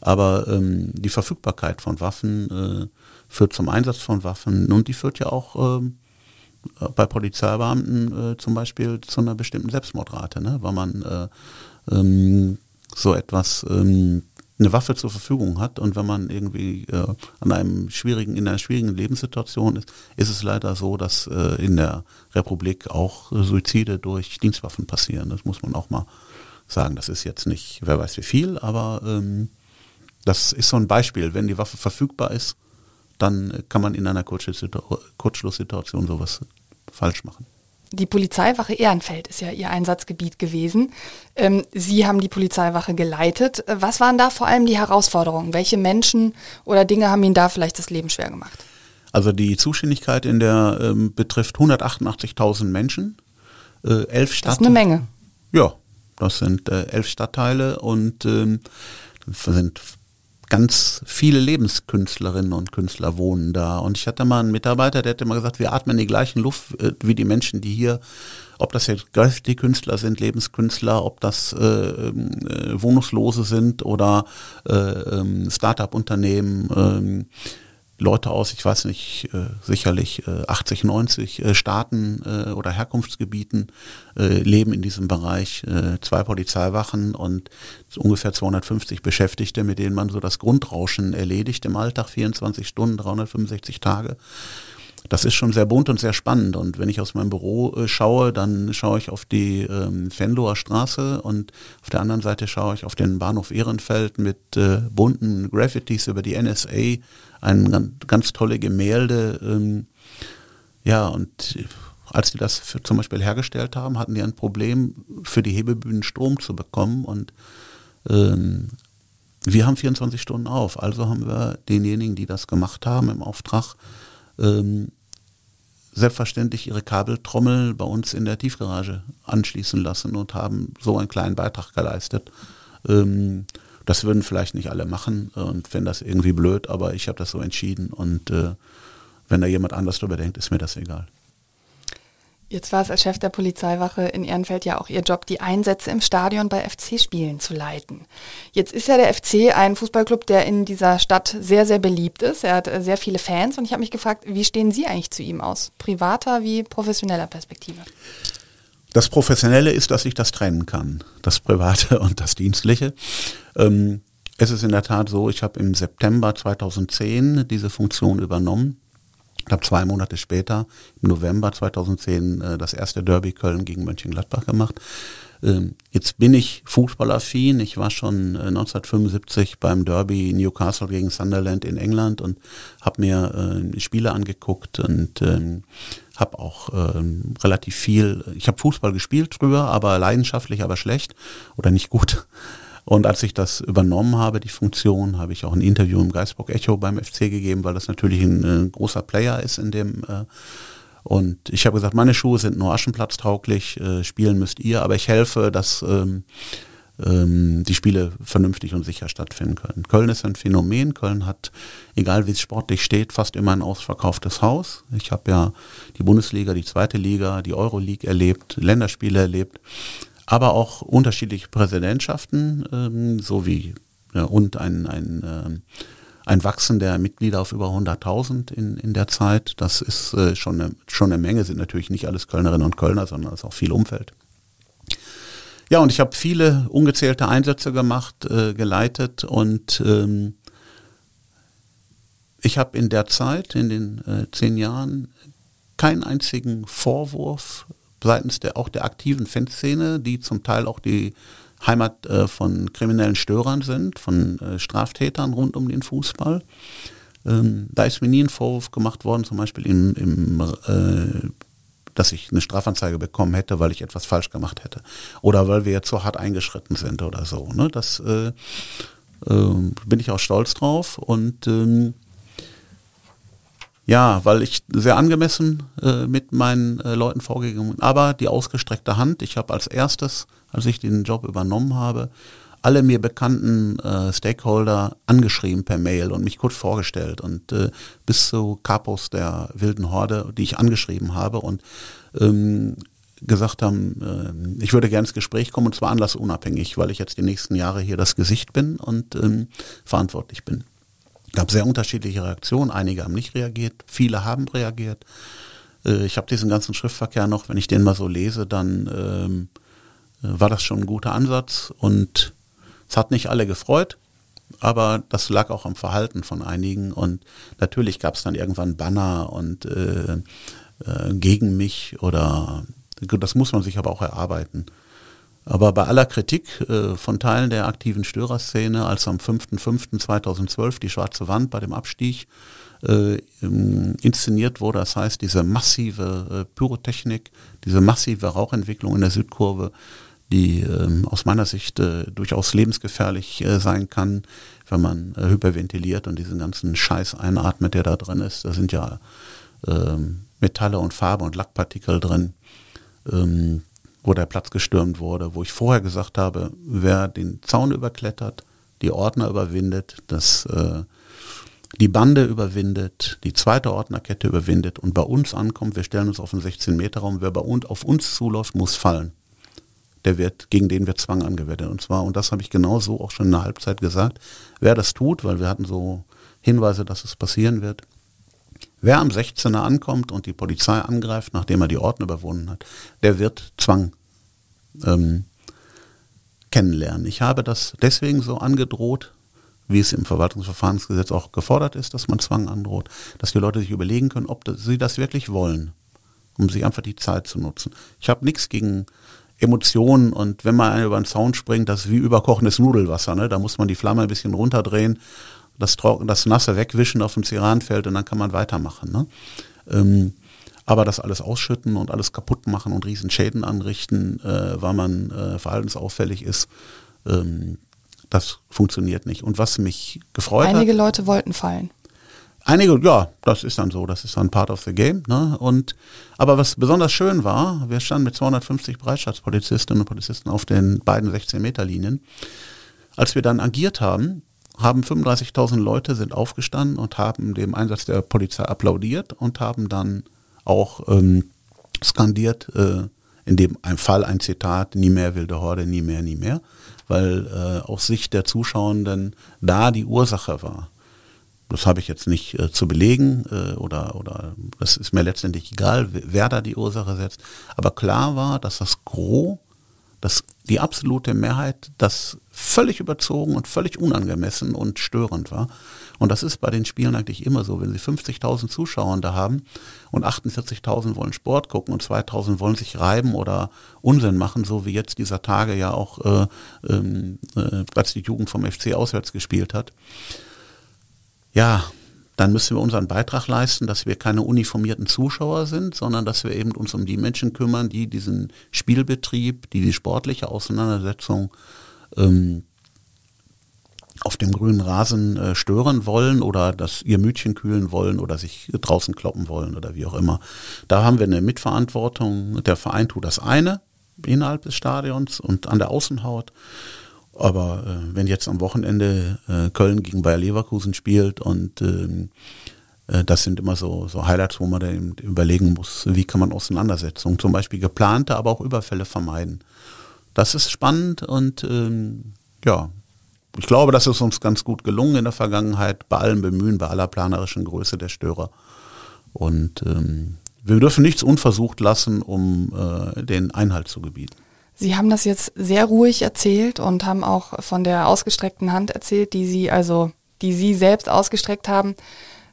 Aber ähm, die Verfügbarkeit von Waffen äh, führt zum Einsatz von Waffen und die führt ja auch ähm, äh, bei Polizeibeamten äh, zum Beispiel zu einer bestimmten Selbstmordrate, ne? weil man äh, ähm, so etwas ähm, eine Waffe zur Verfügung hat und wenn man irgendwie äh, an einem schwierigen, in einer schwierigen Lebenssituation ist, ist es leider so, dass äh, in der Republik auch Suizide durch Dienstwaffen passieren. Das muss man auch mal sagen. Das ist jetzt nicht, wer weiß wie viel, aber ähm, das ist so ein Beispiel. Wenn die Waffe verfügbar ist, dann kann man in einer Kurzschlusssituation sowas falsch machen. Die Polizeiwache Ehrenfeld ist ja Ihr Einsatzgebiet gewesen. Ähm, Sie haben die Polizeiwache geleitet. Was waren da vor allem die Herausforderungen? Welche Menschen oder Dinge haben Ihnen da vielleicht das Leben schwer gemacht? Also die Zuständigkeit in der ähm, betrifft 188.000 Menschen, äh, elf Stadtteile. Das ist eine Menge. Ja, das sind äh, elf Stadtteile und ähm, sind ganz viele Lebenskünstlerinnen und Künstler wohnen da. Und ich hatte mal einen Mitarbeiter, der hat immer gesagt, wir atmen die gleichen Luft äh, wie die Menschen, die hier, ob das jetzt Graffiti-Künstler sind, Lebenskünstler, ob das äh, äh, Wohnungslose sind oder äh, ähm, Start-up-Unternehmen. Leute aus, ich weiß nicht, äh, sicherlich äh, 80, 90 äh, Staaten äh, oder Herkunftsgebieten äh, leben in diesem Bereich. Äh, zwei Polizeiwachen und ungefähr 250 Beschäftigte, mit denen man so das Grundrauschen erledigt im Alltag, 24 Stunden, 365 Tage. Das ist schon sehr bunt und sehr spannend. Und wenn ich aus meinem Büro äh, schaue, dann schaue ich auf die ähm, Venloer Straße und auf der anderen Seite schaue ich auf den Bahnhof Ehrenfeld mit äh, bunten Graffitis über die NSA ein ganz, tolle Gemälde. Ähm, ja, und als die das für, zum Beispiel hergestellt haben, hatten die ein Problem, für die Hebebühnen Strom zu bekommen. Und ähm, wir haben 24 Stunden auf. Also haben wir denjenigen, die das gemacht haben im Auftrag, ähm, selbstverständlich ihre Kabeltrommel bei uns in der Tiefgarage anschließen lassen und haben so einen kleinen Beitrag geleistet. Ähm, das würden vielleicht nicht alle machen und fände das irgendwie blöd, aber ich habe das so entschieden und äh, wenn da jemand anders drüber denkt, ist mir das egal. Jetzt war es als Chef der Polizeiwache in Ehrenfeld ja auch Ihr Job, die Einsätze im Stadion bei FC-Spielen zu leiten. Jetzt ist ja der FC ein Fußballclub, der in dieser Stadt sehr, sehr beliebt ist. Er hat äh, sehr viele Fans und ich habe mich gefragt, wie stehen Sie eigentlich zu ihm aus? Privater wie professioneller Perspektive? Das Professionelle ist, dass ich das trennen kann, das Private und das Dienstliche. Ähm, es ist in der Tat so, ich habe im September 2010 diese Funktion übernommen. Ich habe zwei Monate später, im November 2010, äh, das erste Derby Köln gegen Mönchengladbach gemacht. Ähm, jetzt bin ich fußballaffin. Ich war schon 1975 äh, beim Derby Newcastle gegen Sunderland in England und habe mir äh, Spiele angeguckt und ähm, habe auch ähm, relativ viel, ich habe Fußball gespielt früher, aber leidenschaftlich, aber schlecht oder nicht gut. Und als ich das übernommen habe, die Funktion, habe ich auch ein Interview im Geisburg Echo beim FC gegeben, weil das natürlich ein, ein äh, großer Player ist in dem äh, und ich habe gesagt, meine Schuhe sind nur aschenplatztauglich, äh, spielen müsst ihr, aber ich helfe, dass ähm, ähm, die Spiele vernünftig und sicher stattfinden können. Köln ist ein Phänomen. Köln hat, egal wie es sportlich steht, fast immer ein ausverkauftes Haus. Ich habe ja die Bundesliga, die zweite Liga, die Euroleague erlebt, Länderspiele erlebt, aber auch unterschiedliche Präsidentschaften, ähm, sowie ja, und ein, ein ähm, ein Wachsen der Mitglieder auf über 100.000 in, in der Zeit. Das ist äh, schon, eine, schon eine Menge, sind natürlich nicht alles Kölnerinnen und Kölner, sondern es ist auch viel Umfeld. Ja, und ich habe viele ungezählte Einsätze gemacht, äh, geleitet und ähm, ich habe in der Zeit, in den äh, zehn Jahren, keinen einzigen Vorwurf seitens der auch der aktiven Fanszene, die zum Teil auch die Heimat äh, von kriminellen Störern sind, von äh, Straftätern rund um den Fußball. Ähm, da ist mir nie ein Vorwurf gemacht worden, zum Beispiel im, im äh, dass ich eine Strafanzeige bekommen hätte, weil ich etwas falsch gemacht hätte. Oder weil wir zu hart eingeschritten sind oder so. Ne? Das äh, äh, bin ich auch stolz drauf. Und ähm, ja, weil ich sehr angemessen äh, mit meinen äh, Leuten vorgegangen bin. Aber die ausgestreckte Hand, ich habe als erstes als ich den Job übernommen habe, alle mir bekannten äh, Stakeholder angeschrieben per Mail und mich kurz vorgestellt und äh, bis zu Kapos der wilden Horde, die ich angeschrieben habe und ähm, gesagt haben, äh, ich würde gerne ins Gespräch kommen und zwar anlassunabhängig, weil ich jetzt die nächsten Jahre hier das Gesicht bin und ähm, verantwortlich bin. Es gab sehr unterschiedliche Reaktionen, einige haben nicht reagiert, viele haben reagiert. Äh, ich habe diesen ganzen Schriftverkehr noch, wenn ich den mal so lese, dann ähm, äh, war das schon ein guter Ansatz und es hat nicht alle gefreut, aber das lag auch am Verhalten von einigen und natürlich gab es dann irgendwann Banner und äh, äh, gegen mich oder das muss man sich aber auch erarbeiten. Aber bei aller Kritik äh, von Teilen der aktiven Störerszene, als am 5.5.2012 die Schwarze Wand bei dem Abstieg äh, inszeniert wurde, das heißt diese massive äh, Pyrotechnik, diese massive Rauchentwicklung in der Südkurve, die ähm, aus meiner Sicht äh, durchaus lebensgefährlich äh, sein kann, wenn man äh, hyperventiliert und diesen ganzen Scheiß einatmet, der da drin ist. Da sind ja ähm, Metalle und Farbe und Lackpartikel drin. Ähm, wo der Platz gestürmt wurde, wo ich vorher gesagt habe, wer den Zaun überklettert, die Ordner überwindet, das, äh, die Bande überwindet, die zweite Ordnerkette überwindet und bei uns ankommt, wir stellen uns auf den 16-Meter-Raum, wer bei uns auf uns zuläuft, muss fallen. Der wird, gegen den wird Zwang angewendet. Und zwar, und das habe ich genau so auch schon in der Halbzeit gesagt, wer das tut, weil wir hatten so Hinweise, dass es passieren wird, Wer am 16er ankommt und die Polizei angreift, nachdem er die Orten überwunden hat, der wird Zwang ähm, kennenlernen. Ich habe das deswegen so angedroht, wie es im Verwaltungsverfahrensgesetz auch gefordert ist, dass man Zwang androht, dass die Leute sich überlegen können, ob sie das wirklich wollen, um sich einfach die Zeit zu nutzen. Ich habe nichts gegen Emotionen und wenn man über den Zaun springt, das ist wie überkochendes Nudelwasser. Ne? Da muss man die Flamme ein bisschen runterdrehen das, das Nasse wegwischen auf dem Ceranfeld und dann kann man weitermachen. Ne? Ähm, aber das alles ausschütten und alles kaputt machen und riesen Schäden anrichten, äh, weil man äh, verhaltensauffällig ist, ähm, das funktioniert nicht. Und was mich gefreut Einige hat. Einige Leute wollten fallen. Einige, ja, das ist dann so, das ist dann part of the game. Ne? Und, aber was besonders schön war, wir standen mit 250 Bereitschaftspolizistinnen und Polizisten auf den beiden 16-Meter-Linien. Als wir dann agiert haben, haben 35.000 Leute sind aufgestanden und haben dem Einsatz der Polizei applaudiert und haben dann auch ähm, skandiert, äh, in dem ein Fall ein Zitat, nie mehr wilde Horde, nie mehr, nie mehr, weil äh, aus Sicht der Zuschauenden da die Ursache war. Das habe ich jetzt nicht äh, zu belegen äh, oder, oder das ist mir letztendlich egal, wer da die Ursache setzt. Aber klar war, dass das Gros dass die absolute Mehrheit das völlig überzogen und völlig unangemessen und störend war. Und das ist bei den Spielen eigentlich immer so. Wenn Sie 50.000 Zuschauer da haben und 48.000 wollen Sport gucken und 2.000 wollen sich reiben oder Unsinn machen, so wie jetzt dieser Tage ja auch, äh, ähm, äh, als die Jugend vom FC auswärts gespielt hat. Ja, dann müssen wir unseren Beitrag leisten, dass wir keine uniformierten Zuschauer sind, sondern dass wir eben uns um die Menschen kümmern, die diesen Spielbetrieb, die die sportliche Auseinandersetzung ähm, auf dem grünen Rasen äh, stören wollen oder dass ihr Mütchen kühlen wollen oder sich draußen kloppen wollen oder wie auch immer. Da haben wir eine Mitverantwortung. Der Verein tut das eine innerhalb des Stadions und an der Außenhaut. Aber äh, wenn jetzt am Wochenende äh, Köln gegen Bayer Leverkusen spielt und ähm, äh, das sind immer so, so Highlights, wo man dann überlegen muss, wie kann man Auseinandersetzungen, zum Beispiel geplante, aber auch Überfälle vermeiden. Das ist spannend und ähm, ja, ich glaube, das ist uns ganz gut gelungen in der Vergangenheit, bei allem Bemühen, bei aller planerischen Größe der Störer. Und ähm, wir dürfen nichts unversucht lassen, um äh, den Einhalt zu gebieten. Sie haben das jetzt sehr ruhig erzählt und haben auch von der ausgestreckten Hand erzählt, die Sie also, die Sie selbst ausgestreckt haben.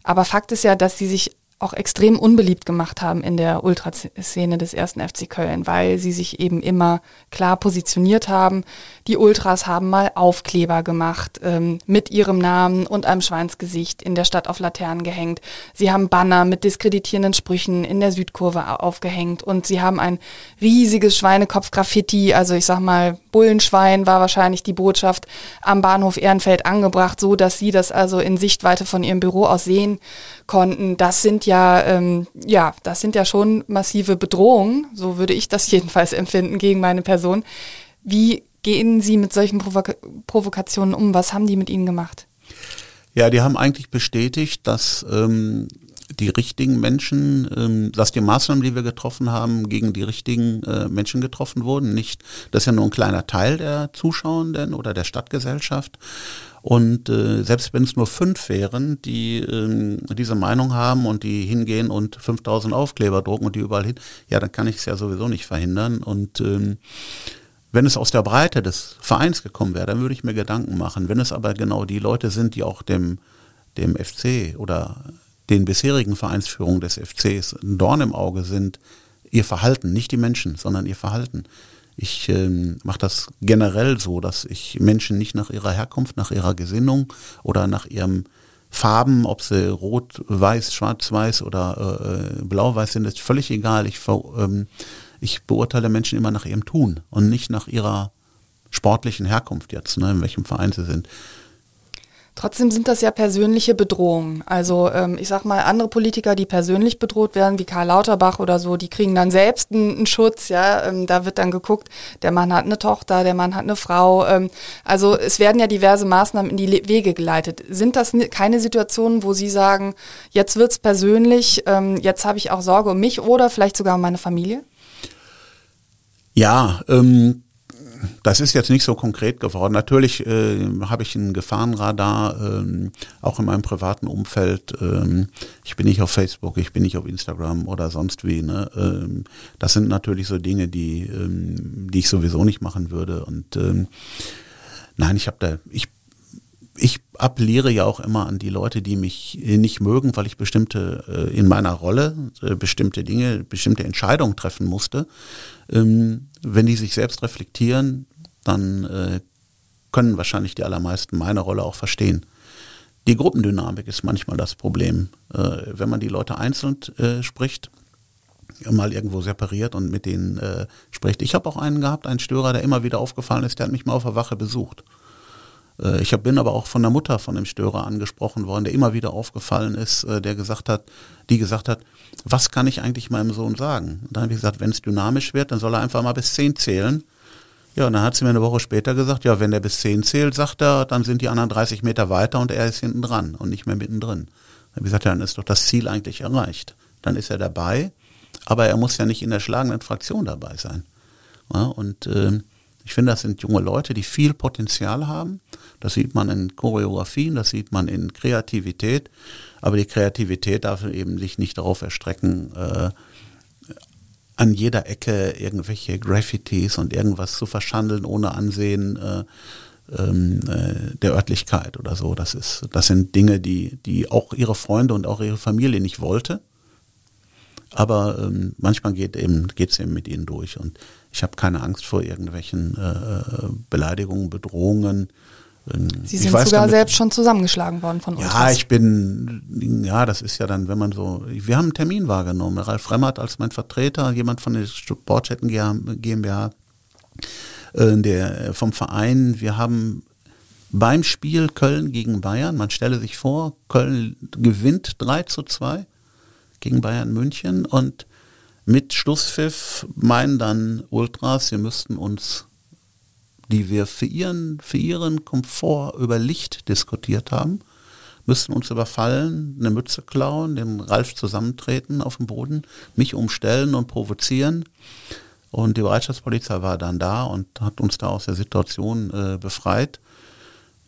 Aber Fakt ist ja, dass Sie sich auch extrem unbeliebt gemacht haben in der Ultraszene des ersten FC Köln, weil sie sich eben immer klar positioniert haben. Die Ultras haben mal Aufkleber gemacht ähm, mit ihrem Namen und einem Schweinsgesicht in der Stadt auf Laternen gehängt. Sie haben Banner mit diskreditierenden Sprüchen in der Südkurve aufgehängt und sie haben ein riesiges Schweinekopf-Graffiti, also ich sag mal Bullenschwein war wahrscheinlich die Botschaft am Bahnhof Ehrenfeld angebracht, so dass sie das also in Sichtweite von ihrem Büro aus sehen konnten. Das sind ja, ähm, ja, das sind ja schon massive Bedrohungen, so würde ich das jedenfalls empfinden gegen meine Person. Wie gehen Sie mit solchen Provoka Provokationen um? Was haben die mit Ihnen gemacht? Ja, die haben eigentlich bestätigt, dass ähm, die richtigen Menschen, ähm, dass die Maßnahmen, die wir getroffen haben, gegen die richtigen äh, Menschen getroffen wurden. Nicht, das ist ja nur ein kleiner Teil der Zuschauenden oder der Stadtgesellschaft. Und äh, selbst wenn es nur fünf wären, die ähm, diese Meinung haben und die hingehen und 5000 Aufkleber drucken und die überall hin, ja, dann kann ich es ja sowieso nicht verhindern. Und ähm, wenn es aus der Breite des Vereins gekommen wäre, dann würde ich mir Gedanken machen. Wenn es aber genau die Leute sind, die auch dem, dem FC oder den bisherigen Vereinsführungen des FCs ein Dorn im Auge sind, ihr Verhalten, nicht die Menschen, sondern ihr Verhalten. Ich ähm, mache das generell so, dass ich Menschen nicht nach ihrer Herkunft, nach ihrer Gesinnung oder nach ihrem Farben, ob sie rot, weiß, schwarz, weiß oder äh, blau, weiß sind, ist völlig egal. Ich, ähm, ich beurteile Menschen immer nach ihrem Tun und nicht nach ihrer sportlichen Herkunft jetzt, ne, in welchem Verein sie sind. Trotzdem sind das ja persönliche Bedrohungen. Also ähm, ich sag mal, andere Politiker, die persönlich bedroht werden, wie Karl Lauterbach oder so, die kriegen dann selbst einen, einen Schutz. Ja, ähm, da wird dann geguckt, der Mann hat eine Tochter, der Mann hat eine Frau. Ähm, also es werden ja diverse Maßnahmen in die Wege geleitet. Sind das keine Situationen, wo Sie sagen, jetzt wird's persönlich, ähm, jetzt habe ich auch Sorge um mich oder vielleicht sogar um meine Familie? Ja, ähm, das ist jetzt nicht so konkret geworden. Natürlich äh, habe ich ein Gefahrenradar, ähm, auch in meinem privaten Umfeld. Ähm, ich bin nicht auf Facebook, ich bin nicht auf Instagram oder sonst wie. Ne? Ähm, das sind natürlich so Dinge, die, ähm, die ich sowieso nicht machen würde. Und ähm, nein, ich habe da, ich ich appelliere ja auch immer an die Leute, die mich nicht mögen, weil ich bestimmte äh, in meiner Rolle äh, bestimmte Dinge, bestimmte Entscheidungen treffen musste. Ähm, wenn die sich selbst reflektieren, dann äh, können wahrscheinlich die allermeisten meine Rolle auch verstehen. Die Gruppendynamik ist manchmal das Problem. Äh, wenn man die Leute einzeln äh, spricht, mal irgendwo separiert und mit denen äh, spricht. Ich habe auch einen gehabt, einen Störer, der immer wieder aufgefallen ist, der hat mich mal auf der Wache besucht. Äh, ich bin aber auch von der Mutter von dem Störer angesprochen worden, der immer wieder aufgefallen ist, äh, der gesagt hat, die gesagt hat, was kann ich eigentlich meinem Sohn sagen? Und dann habe ich gesagt, wenn es dynamisch wird, dann soll er einfach mal bis zehn zählen. Ja, und dann hat sie mir eine Woche später gesagt, ja, wenn der bis zehn zählt, sagt er, dann sind die anderen 30 Meter weiter und er ist hinten dran und nicht mehr mittendrin. Dann habe ich gesagt, ja, dann ist doch das Ziel eigentlich erreicht. Dann ist er dabei, aber er muss ja nicht in der schlagenden Fraktion dabei sein. Ja, und äh, ich finde, das sind junge Leute, die viel Potenzial haben. Das sieht man in Choreografien, das sieht man in Kreativität. Aber die Kreativität darf eben sich nicht darauf erstrecken, äh, an jeder Ecke irgendwelche Graffitis und irgendwas zu verschandeln ohne Ansehen äh, ähm, äh, der Örtlichkeit oder so. Das ist, das sind Dinge, die, die auch ihre Freunde und auch ihre Familie nicht wollte. Aber ähm, manchmal geht eben geht's eben mit ihnen durch und ich habe keine Angst vor irgendwelchen äh, äh Beleidigungen, Bedrohungen. Ähm, Sie sind sogar damit, selbst schon zusammengeschlagen worden von uns. Ja, ich bin, ja, das ist ja dann, wenn man so, wir haben einen Termin wahrgenommen. Ralf Remmert als mein Vertreter, jemand von der Sportstätten GmbH, äh, der vom Verein, wir haben beim Spiel Köln gegen Bayern, man stelle sich vor, Köln gewinnt 3 zu 2 gegen Bayern München und mit Schlusspfiff meinen dann Ultras, wir müssten uns, die wir für ihren, für ihren Komfort über Licht diskutiert haben, müssten uns überfallen, eine Mütze klauen, den Ralf zusammentreten auf dem Boden, mich umstellen und provozieren. Und die Bereitschaftspolizei war dann da und hat uns da aus der Situation äh, befreit.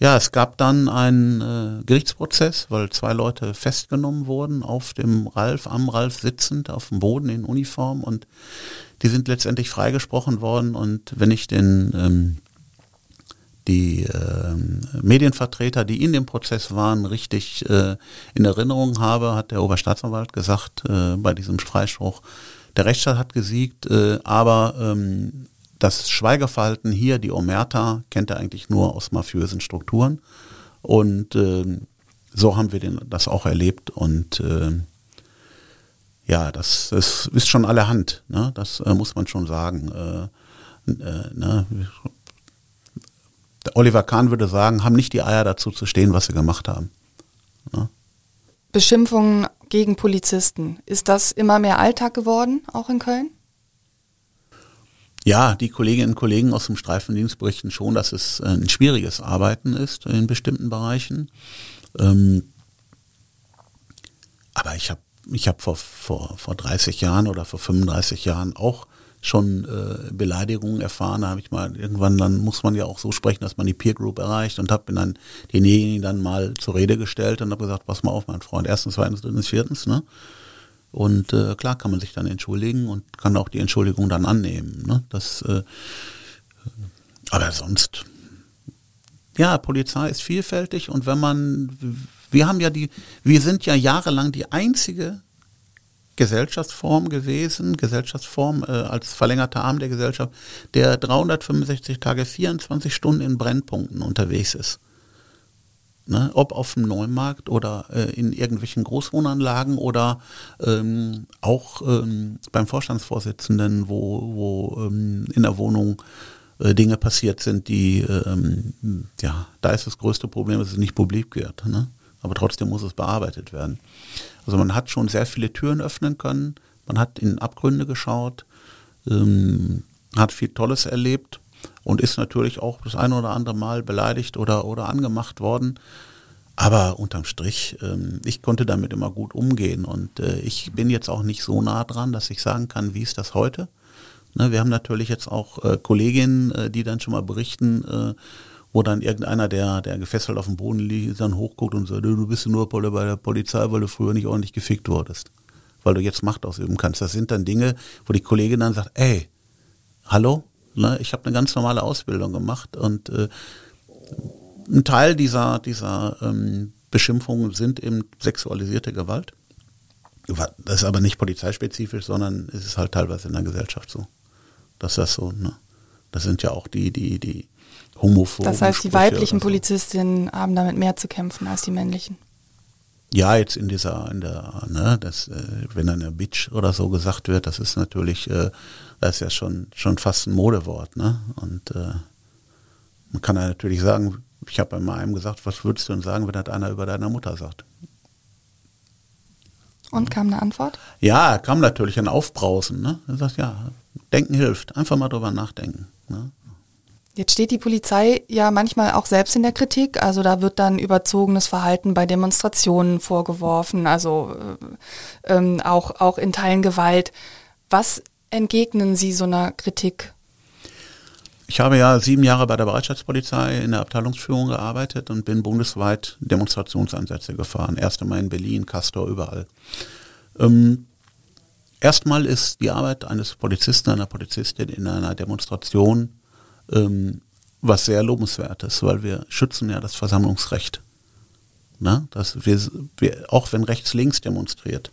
Ja, es gab dann einen äh, Gerichtsprozess, weil zwei Leute festgenommen wurden auf dem Ralf, am Ralf sitzend, auf dem Boden in Uniform und die sind letztendlich freigesprochen worden und wenn ich den ähm, die äh, Medienvertreter, die in dem Prozess waren, richtig äh, in Erinnerung habe, hat der Oberstaatsanwalt gesagt äh, bei diesem Freispruch, der Rechtsstaat hat gesiegt, äh, aber ähm, das Schweigeverhalten hier, die Omerta, kennt er eigentlich nur aus mafiösen Strukturen. Und äh, so haben wir den, das auch erlebt. Und äh, ja, das, das ist schon allerhand. Ne? Das äh, muss man schon sagen. Äh, äh, ne? Oliver Kahn würde sagen, haben nicht die Eier dazu zu stehen, was sie gemacht haben. Ne? Beschimpfungen gegen Polizisten. Ist das immer mehr Alltag geworden, auch in Köln? Ja, die Kolleginnen und Kollegen aus dem Streifendienst berichten schon, dass es äh, ein schwieriges Arbeiten ist in bestimmten Bereichen. Ähm, aber ich habe ich hab vor, vor, vor 30 Jahren oder vor 35 Jahren auch schon äh, Beleidigungen erfahren. Da habe ich mal irgendwann, dann muss man ja auch so sprechen, dass man die Peer Group erreicht und habe dann denjenigen dann mal zur Rede gestellt und habe gesagt, pass mal auf, mein Freund, erstens, zweitens, drittens, viertens, ne? Und äh, klar kann man sich dann entschuldigen und kann auch die Entschuldigung dann annehmen. Ne? Das, äh, aber sonst, ja, Polizei ist vielfältig und wenn man, wir haben ja die, wir sind ja jahrelang die einzige Gesellschaftsform gewesen, Gesellschaftsform äh, als verlängerter Arm der Gesellschaft, der 365 Tage, 24 Stunden in Brennpunkten unterwegs ist. Ne? Ob auf dem Neumarkt oder äh, in irgendwelchen Großwohnanlagen oder ähm, auch ähm, beim Vorstandsvorsitzenden, wo, wo ähm, in der Wohnung äh, Dinge passiert sind, die, ähm, ja, da ist das größte Problem, dass es nicht publik wird. Ne? Aber trotzdem muss es bearbeitet werden. Also man hat schon sehr viele Türen öffnen können, man hat in Abgründe geschaut, ähm, hat viel Tolles erlebt und ist natürlich auch das eine oder andere Mal beleidigt oder, oder angemacht worden. Aber unterm Strich, ähm, ich konnte damit immer gut umgehen und äh, ich bin jetzt auch nicht so nah dran, dass ich sagen kann, wie ist das heute. Ne, wir haben natürlich jetzt auch äh, Kolleginnen, äh, die dann schon mal berichten, wo dann irgendeiner, der, der gefesselt auf dem Boden liegt, dann hochguckt und sagt, du bist nur bei der Polizei, weil du früher nicht ordentlich gefickt wurdest. Weil du jetzt Macht ausüben kannst. Das sind dann Dinge, wo die Kollegin dann sagt, ey, hallo, ne, ich habe eine ganz normale Ausbildung gemacht und äh, ein Teil dieser, dieser ähm, Beschimpfungen sind eben sexualisierte Gewalt. Das ist aber nicht polizeispezifisch, sondern es ist halt teilweise in der Gesellschaft so. Das ist das so, ne? Das sind ja auch die, die, die homophoben. Das heißt, die weiblichen so. Polizistinnen haben damit mehr zu kämpfen als die männlichen. Ja, jetzt in dieser, in der, ne, das, äh, wenn dann eine Bitch oder so gesagt wird, das ist natürlich, äh, das ist ja schon, schon fast ein Modewort, ne? Und äh, man kann ja natürlich sagen, ich habe einmal einem gesagt, was würdest du denn sagen, wenn das einer über deine Mutter sagt? Und kam eine Antwort? Ja, kam natürlich ein Aufbrausen. Ne? Er sagt, ja, denken hilft. Einfach mal drüber nachdenken. Ne? Jetzt steht die Polizei ja manchmal auch selbst in der Kritik. Also da wird dann überzogenes Verhalten bei Demonstrationen vorgeworfen, also äh, ähm, auch, auch in Teilen Gewalt. Was entgegnen Sie so einer Kritik? Ich habe ja sieben Jahre bei der Bereitschaftspolizei in der Abteilungsführung gearbeitet und bin bundesweit Demonstrationsansätze gefahren. Erst einmal in Berlin, Castor, überall. Ähm, erstmal ist die Arbeit eines Polizisten, einer Polizistin in einer Demonstration ähm, was sehr lobenswertes, weil wir schützen ja das Versammlungsrecht. Na, dass wir, wir, auch wenn rechts links demonstriert,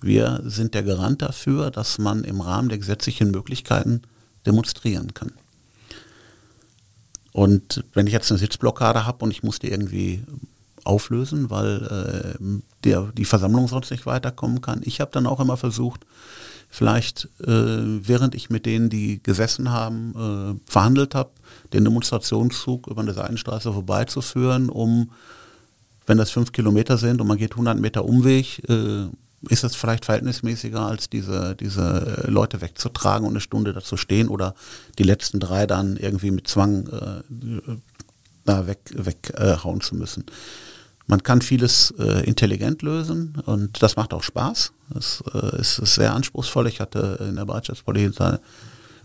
wir sind der Garant dafür, dass man im Rahmen der gesetzlichen Möglichkeiten demonstrieren kann. Und wenn ich jetzt eine Sitzblockade habe und ich muss die irgendwie auflösen, weil äh, der, die Versammlung sonst nicht weiterkommen kann. Ich habe dann auch immer versucht, vielleicht äh, während ich mit denen, die gesessen haben, äh, verhandelt habe, den Demonstrationszug über eine Seitenstraße vorbeizuführen, um, wenn das fünf Kilometer sind und man geht 100 Meter Umweg, äh, ist es vielleicht verhältnismäßiger, als diese, diese Leute wegzutragen und eine Stunde dazu stehen oder die letzten drei dann irgendwie mit Zwang äh, da weg, weghauen zu müssen. Man kann vieles äh, intelligent lösen und das macht auch Spaß. Es äh, ist, ist, sehr anspruchsvoll. Ich hatte in der Bereitschaftspolizei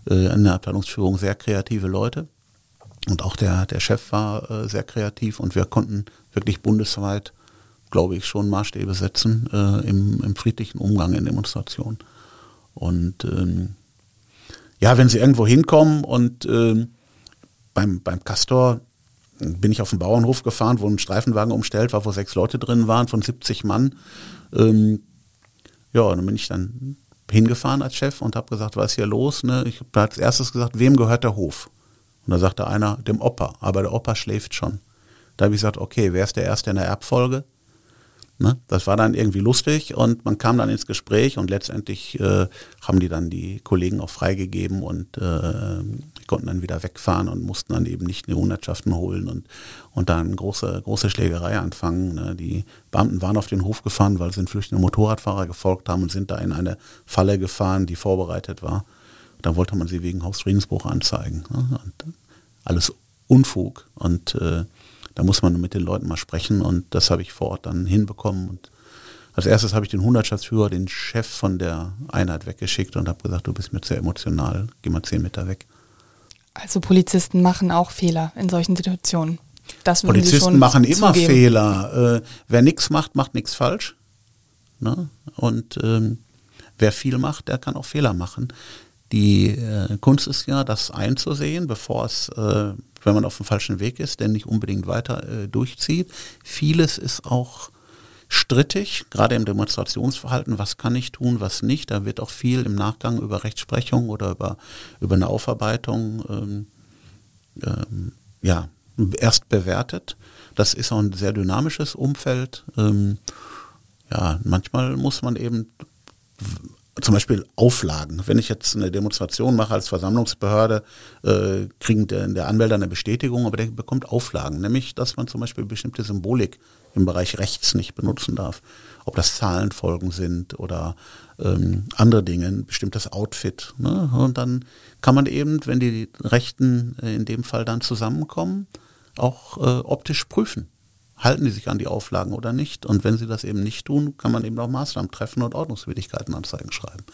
äh, in der Abteilungsführung sehr kreative Leute. Und auch der, der Chef war äh, sehr kreativ und wir konnten wirklich bundesweit glaube ich, schon Maßstäbe setzen äh, im, im, friedlichen Umgang in Demonstrationen. Und ähm, ja, wenn sie irgendwo hinkommen und ähm, beim, beim Castor bin ich auf den Bauernhof gefahren, wo ein Streifenwagen umstellt war, wo sechs Leute drin waren von 70 Mann. Ähm, ja, dann bin ich dann hingefahren als Chef und habe gesagt, was ist hier los? Ne? Ich habe als erstes gesagt, wem gehört der Hof? Und da sagte einer, dem Opa, aber der Opa schläft schon. Da habe ich gesagt, okay, wer ist der Erste in der Erbfolge? Ne? Das war dann irgendwie lustig und man kam dann ins Gespräch und letztendlich äh, haben die dann die Kollegen auch freigegeben und äh, konnten dann wieder wegfahren und mussten dann eben nicht eine Hundertschaften holen und, und dann große, große Schlägerei anfangen. Ne? Die Beamten waren auf den Hof gefahren, weil sie einen flüchtenden Motorradfahrer gefolgt haben und sind da in eine Falle gefahren, die vorbereitet war. Da wollte man sie wegen Hausfriedensbruch anzeigen. Ne? Alles Unfug und äh, da muss man mit den Leuten mal sprechen und das habe ich vor Ort dann hinbekommen und als erstes habe ich den Hundertschaftsführer, den Chef von der Einheit weggeschickt und habe gesagt, du bist mir sehr emotional, geh mal zehn Meter weg. Also Polizisten machen auch Fehler in solchen Situationen. Das Polizisten machen immer zugeben. Fehler. Äh, wer nichts macht, macht nichts falsch. Ne? Und ähm, wer viel macht, der kann auch Fehler machen. Die äh, Kunst ist ja, das einzusehen, bevor es, äh, wenn man auf dem falschen Weg ist, denn nicht unbedingt weiter äh, durchzieht. Vieles ist auch strittig, gerade im Demonstrationsverhalten, was kann ich tun, was nicht. Da wird auch viel im Nachgang über Rechtsprechung oder über, über eine Aufarbeitung ähm, ähm, ja, erst bewertet. Das ist auch ein sehr dynamisches Umfeld. Ähm, ja, manchmal muss man eben zum Beispiel Auflagen. Wenn ich jetzt eine Demonstration mache als Versammlungsbehörde, äh, kriegen der, der Anmelder eine Bestätigung, aber der bekommt Auflagen, nämlich dass man zum Beispiel bestimmte Symbolik im Bereich rechts nicht benutzen darf. Ob das Zahlenfolgen sind oder ähm, andere Dinge, ein bestimmtes Outfit. Ne? Und dann kann man eben, wenn die Rechten äh, in dem Fall dann zusammenkommen, auch äh, optisch prüfen. Halten die sich an die Auflagen oder nicht? Und wenn sie das eben nicht tun, kann man eben auch Maßnahmen treffen und Ordnungswidrigkeitenanzeigen schreiben.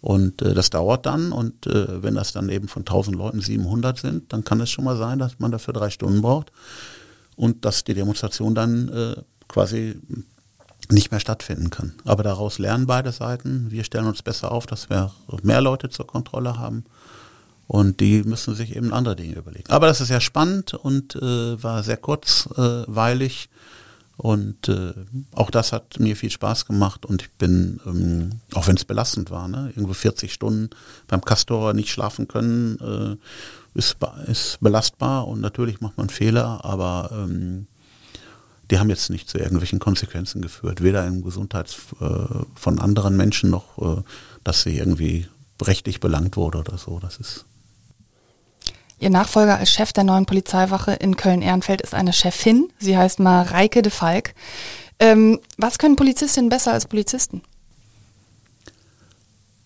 Und äh, das dauert dann und äh, wenn das dann eben von 1000 Leuten 700 sind, dann kann es schon mal sein, dass man dafür drei Stunden braucht und dass die Demonstration dann äh, quasi nicht mehr stattfinden kann. Aber daraus lernen beide Seiten. Wir stellen uns besser auf, dass wir mehr Leute zur Kontrolle haben. Und die müssen sich eben andere Dinge überlegen. Aber das ist sehr spannend und äh, war sehr kurzweilig. Und äh, auch das hat mir viel Spaß gemacht und ich bin, ähm, auch wenn es belastend war, ne, irgendwo 40 Stunden beim Castor nicht schlafen können, äh, ist, ist belastbar und natürlich macht man Fehler, aber ähm, die haben jetzt nicht zu irgendwelchen Konsequenzen geführt, weder im Gesundheits äh, von anderen Menschen noch, äh, dass sie irgendwie rechtlich belangt wurde oder so. Das ist Ihr Nachfolger als Chef der neuen Polizeiwache in Köln-Ehrenfeld ist eine Chefin. Sie heißt Mareike de Falk. Ähm, was können Polizistinnen besser als Polizisten?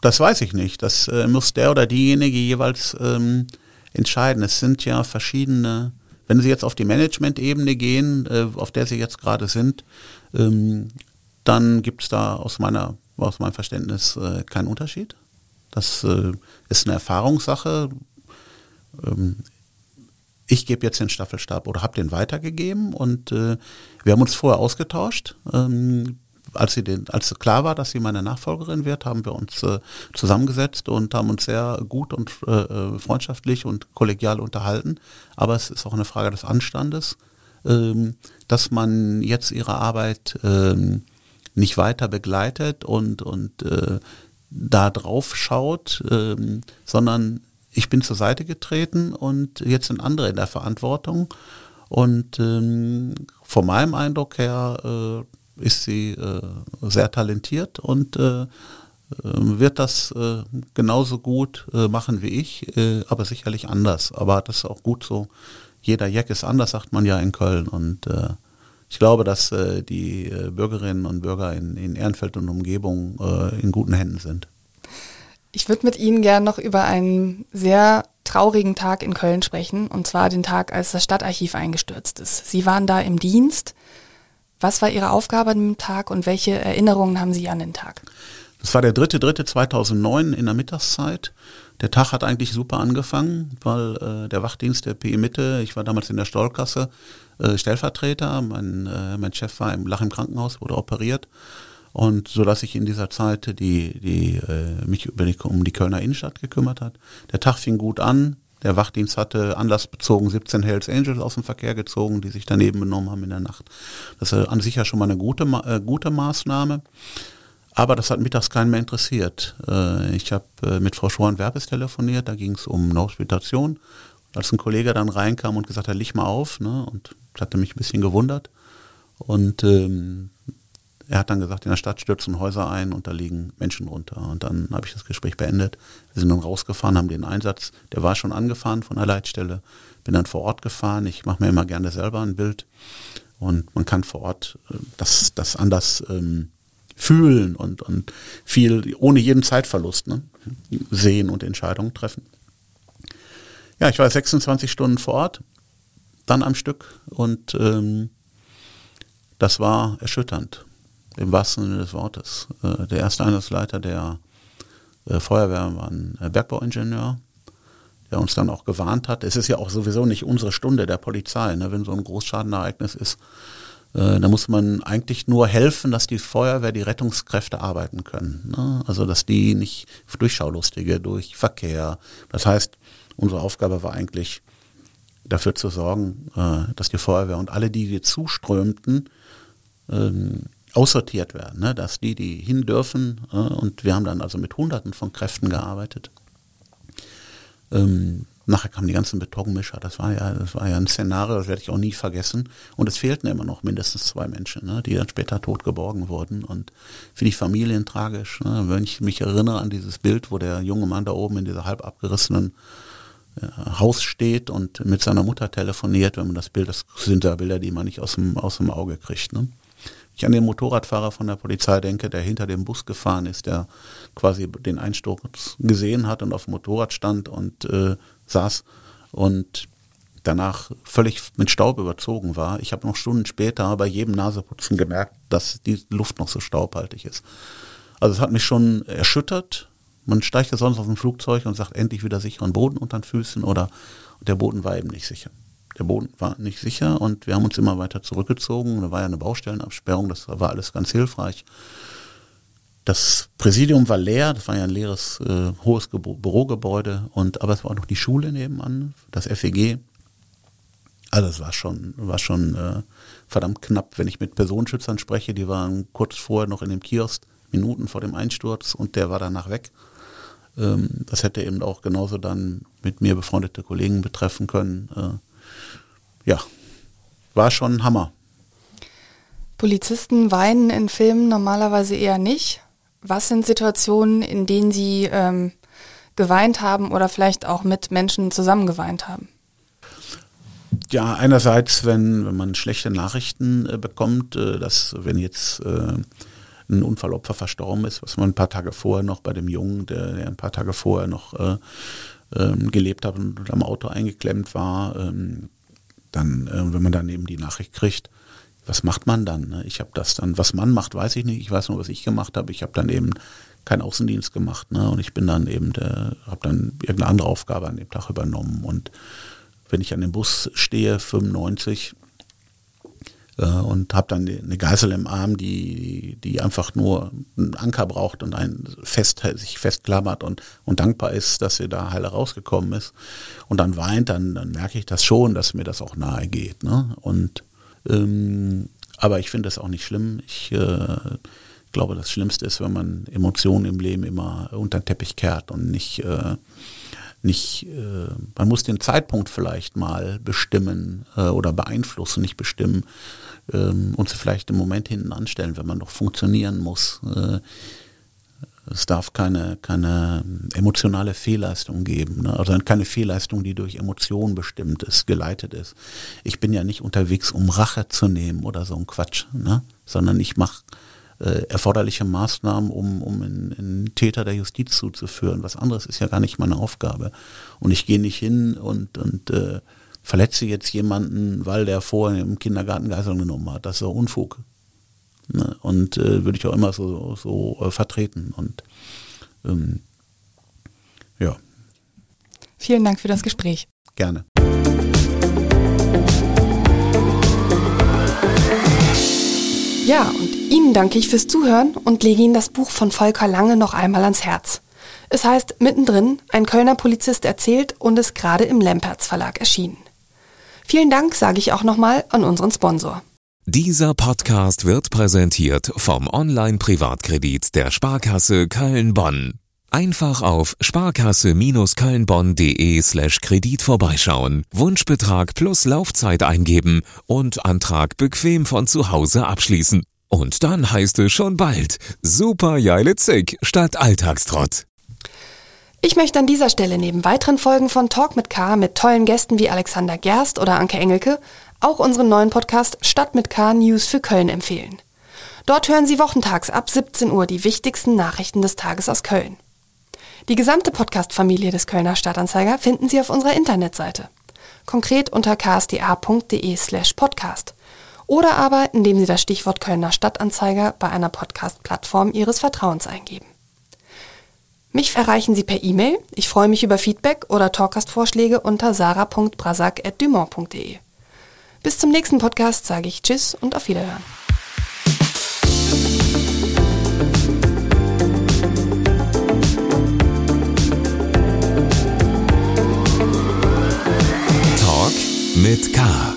Das weiß ich nicht. Das äh, muss der oder diejenige jeweils ähm, entscheiden. Es sind ja verschiedene, wenn Sie jetzt auf die Management-Ebene gehen, äh, auf der Sie jetzt gerade sind, ähm, dann gibt es da aus meiner aus meinem Verständnis äh, keinen Unterschied. Das äh, ist eine Erfahrungssache. Ähm, ich gebe jetzt den Staffelstab oder habe den weitergegeben und äh, wir haben uns vorher ausgetauscht. Ähm, als, sie den, als klar war, dass sie meine Nachfolgerin wird, haben wir uns äh, zusammengesetzt und haben uns sehr gut und äh, äh, freundschaftlich und kollegial unterhalten. Aber es ist auch eine Frage des Anstandes, ähm, dass man jetzt ihre Arbeit ähm, nicht weiter begleitet und, und äh, da drauf schaut, ähm, sondern ich bin zur Seite getreten und jetzt sind andere in der Verantwortung. Und ähm, von meinem Eindruck her äh, ist sie äh, sehr talentiert und äh, äh, wird das äh, genauso gut machen wie ich, aber sicherlich anders. Aber das ist auch gut so. Jeder Jack ist anders, sagt man ja in Köln. Und ich glaube, dass die Bürgerinnen und Bürger in, in Ehrenfeld und Umgebung in guten Händen sind. Ich würde mit Ihnen gerne noch über einen sehr traurigen Tag in Köln sprechen, und zwar den Tag, als das Stadtarchiv eingestürzt ist. Sie waren da im Dienst. Was war Ihre Aufgabe an dem Tag und welche Erinnerungen haben Sie an den Tag? Das war der 3.3.2009 in der Mittagszeit. Der Tag hat eigentlich super angefangen, weil äh, der Wachdienst der PE Mitte, ich war damals in der Stollkasse, äh, Stellvertreter, mein, äh, mein Chef war im Lach im Krankenhaus, wurde operiert. Und so dass ich in dieser Zeit die, die äh, mich über die, um die Kölner Innenstadt gekümmert hat. Der Tag fing gut an, der Wachdienst hatte anlassbezogen 17 Hells Angels aus dem Verkehr gezogen, die sich daneben benommen haben in der Nacht. Das ist an sich ja schon mal eine gute, äh, gute Maßnahme. Aber das hat mittags keinen mehr interessiert. Äh, ich habe äh, mit Frau Schwan-Werbes telefoniert, da ging es um Hospitation. Als ein Kollege dann reinkam und gesagt hat, lich mal auf, ne, und hatte mich ein bisschen gewundert. Und ähm, er hat dann gesagt, in der Stadt stürzen Häuser ein und da liegen Menschen runter. Und dann habe ich das Gespräch beendet. Wir sind dann rausgefahren, haben den Einsatz, der war schon angefahren von der Leitstelle, bin dann vor Ort gefahren. Ich mache mir immer gerne selber ein Bild. Und man kann vor Ort äh, das, das anders ähm, fühlen und, und viel ohne jeden Zeitverlust ne, sehen und Entscheidungen treffen. Ja, ich war 26 Stunden vor Ort, dann am Stück und ähm, das war erschütternd im wahrsten Sinne des Wortes. Äh, der erste Einsatzleiter der äh, Feuerwehr war ein äh, Bergbauingenieur, der uns dann auch gewarnt hat. Es ist ja auch sowieso nicht unsere Stunde der Polizei, ne? wenn so ein Großschadenereignis ist. Da muss man eigentlich nur helfen, dass die Feuerwehr, die Rettungskräfte arbeiten können. Ne? Also dass die nicht durch Schaulustige, durch Verkehr. Das heißt, unsere Aufgabe war eigentlich dafür zu sorgen, dass die Feuerwehr und alle, die hier zuströmten, ähm, aussortiert werden, ne? dass die, die hin dürfen, äh, und wir haben dann also mit Hunderten von Kräften gearbeitet. Ähm, nachher kamen die ganzen Betonmischer, das war ja, das war ja ein Szenario, das werde ich auch nie vergessen. Und es fehlten immer noch mindestens zwei Menschen, ne? die dann später tot geborgen wurden. Und für die Familien tragisch. Ne? Wenn ich mich erinnere an dieses Bild, wo der junge Mann da oben in dieser halb abgerissenen äh, Haus steht und mit seiner Mutter telefoniert, wenn man das Bild, das sind da Bilder, die man nicht aus dem, aus dem Auge kriegt. Ne? Ich an den Motorradfahrer von der Polizei denke, der hinter dem Bus gefahren ist, der quasi den Einsturz gesehen hat und auf dem Motorrad stand und äh, saß und danach völlig mit Staub überzogen war. Ich habe noch Stunden später bei jedem Naseputzen gemerkt, dass die Luft noch so staubhaltig ist. Also es hat mich schon erschüttert. Man steigt ja sonst aus dem Flugzeug und sagt endlich wieder sicheren Boden unter den Füßen oder der Boden war eben nicht sicher der Boden war nicht sicher und wir haben uns immer weiter zurückgezogen. Da war ja eine Baustellenabsperrung, das war alles ganz hilfreich. Das Präsidium war leer, das war ja ein leeres, äh, hohes Ge Bürogebäude, und, aber es war auch noch die Schule nebenan, das FEG. Also es war schon, war schon äh, verdammt knapp, wenn ich mit Personenschützern spreche, die waren kurz vorher noch in dem Kiosk, Minuten vor dem Einsturz und der war danach weg. Ähm, das hätte eben auch genauso dann mit mir befreundete Kollegen betreffen können. Äh, ja, war schon ein Hammer. Polizisten weinen in Filmen normalerweise eher nicht. Was sind Situationen, in denen sie ähm, geweint haben oder vielleicht auch mit Menschen zusammen geweint haben? Ja, einerseits, wenn, wenn man schlechte Nachrichten äh, bekommt, äh, dass wenn jetzt äh, ein Unfallopfer verstorben ist, was man ein paar Tage vorher noch bei dem Jungen, der, der ein paar Tage vorher noch äh, ähm, gelebt hat und am Auto eingeklemmt war, ähm, dann, äh, wenn man dann eben die Nachricht kriegt, was macht man dann? Ne? Ich habe das dann, was man macht, weiß ich nicht. Ich weiß nur, was ich gemacht habe. Ich habe dann eben keinen Außendienst gemacht ne? und ich bin dann eben, habe dann irgendeine andere Aufgabe an dem Tag übernommen. Und wenn ich an dem Bus stehe, 95, äh, und habe dann eine Geißel im Arm, die, die einfach nur einen Anker braucht und ein fest, sich festklammert und, und dankbar ist, dass sie da heile rausgekommen ist und dann weint, dann, dann merke ich das schon, dass mir das auch nahe geht. Ne? Und ähm, aber ich finde das auch nicht schlimm. Ich äh, glaube, das Schlimmste ist, wenn man Emotionen im Leben immer unter den Teppich kehrt und nicht äh, nicht, äh, man muss den Zeitpunkt vielleicht mal bestimmen äh, oder beeinflussen, nicht bestimmen ähm, und sie vielleicht im Moment hinten anstellen, wenn man noch funktionieren muss. Äh, es darf keine, keine emotionale Fehlleistung geben, ne? also keine Fehlleistung, die durch Emotionen bestimmt ist, geleitet ist. Ich bin ja nicht unterwegs, um Rache zu nehmen oder so ein Quatsch, ne? sondern ich mache äh, erforderliche Maßnahmen, um, um einen, einen Täter der Justiz zuzuführen. Was anderes ist ja gar nicht meine Aufgabe. Und ich gehe nicht hin und, und äh, verletze jetzt jemanden, weil der vorher im Kindergarten Geiseln genommen hat. Das ist doch Unfug. Ne? Und äh, würde ich auch immer so, so äh, vertreten. Und ähm, ja. Vielen Dank für das Gespräch. Gerne. Ja, und Ihnen danke ich fürs Zuhören und lege Ihnen das Buch von Volker Lange noch einmal ans Herz. Es heißt Mittendrin, ein Kölner Polizist erzählt und ist gerade im Lempertz Verlag erschienen. Vielen Dank sage ich auch nochmal an unseren Sponsor. Dieser Podcast wird präsentiert vom Online-Privatkredit der Sparkasse Köln-Bonn. Einfach auf sparkasse-kölnbonn.de slash Kredit vorbeischauen, Wunschbetrag plus Laufzeit eingeben und Antrag bequem von zu Hause abschließen. Und dann heißt es schon bald Super Jeile Zick statt Alltagstrott. Ich möchte an dieser Stelle neben weiteren Folgen von Talk mit K mit tollen Gästen wie Alexander Gerst oder Anke Engelke auch unseren neuen Podcast Stadt mit K News für Köln empfehlen. Dort hören Sie wochentags ab 17 Uhr die wichtigsten Nachrichten des Tages aus Köln. Die gesamte Podcast-Familie des Kölner Stadtanzeiger finden Sie auf unserer Internetseite. Konkret unter ksda.de slash podcast oder aber indem Sie das Stichwort Kölner Stadtanzeiger bei einer Podcast-Plattform Ihres Vertrauens eingeben. Mich erreichen Sie per E-Mail. Ich freue mich über Feedback oder Talkast-Vorschläge unter sarah.brasak.dumont.de. Bis zum nächsten Podcast sage ich Tschüss und auf Wiederhören. Talk mit K.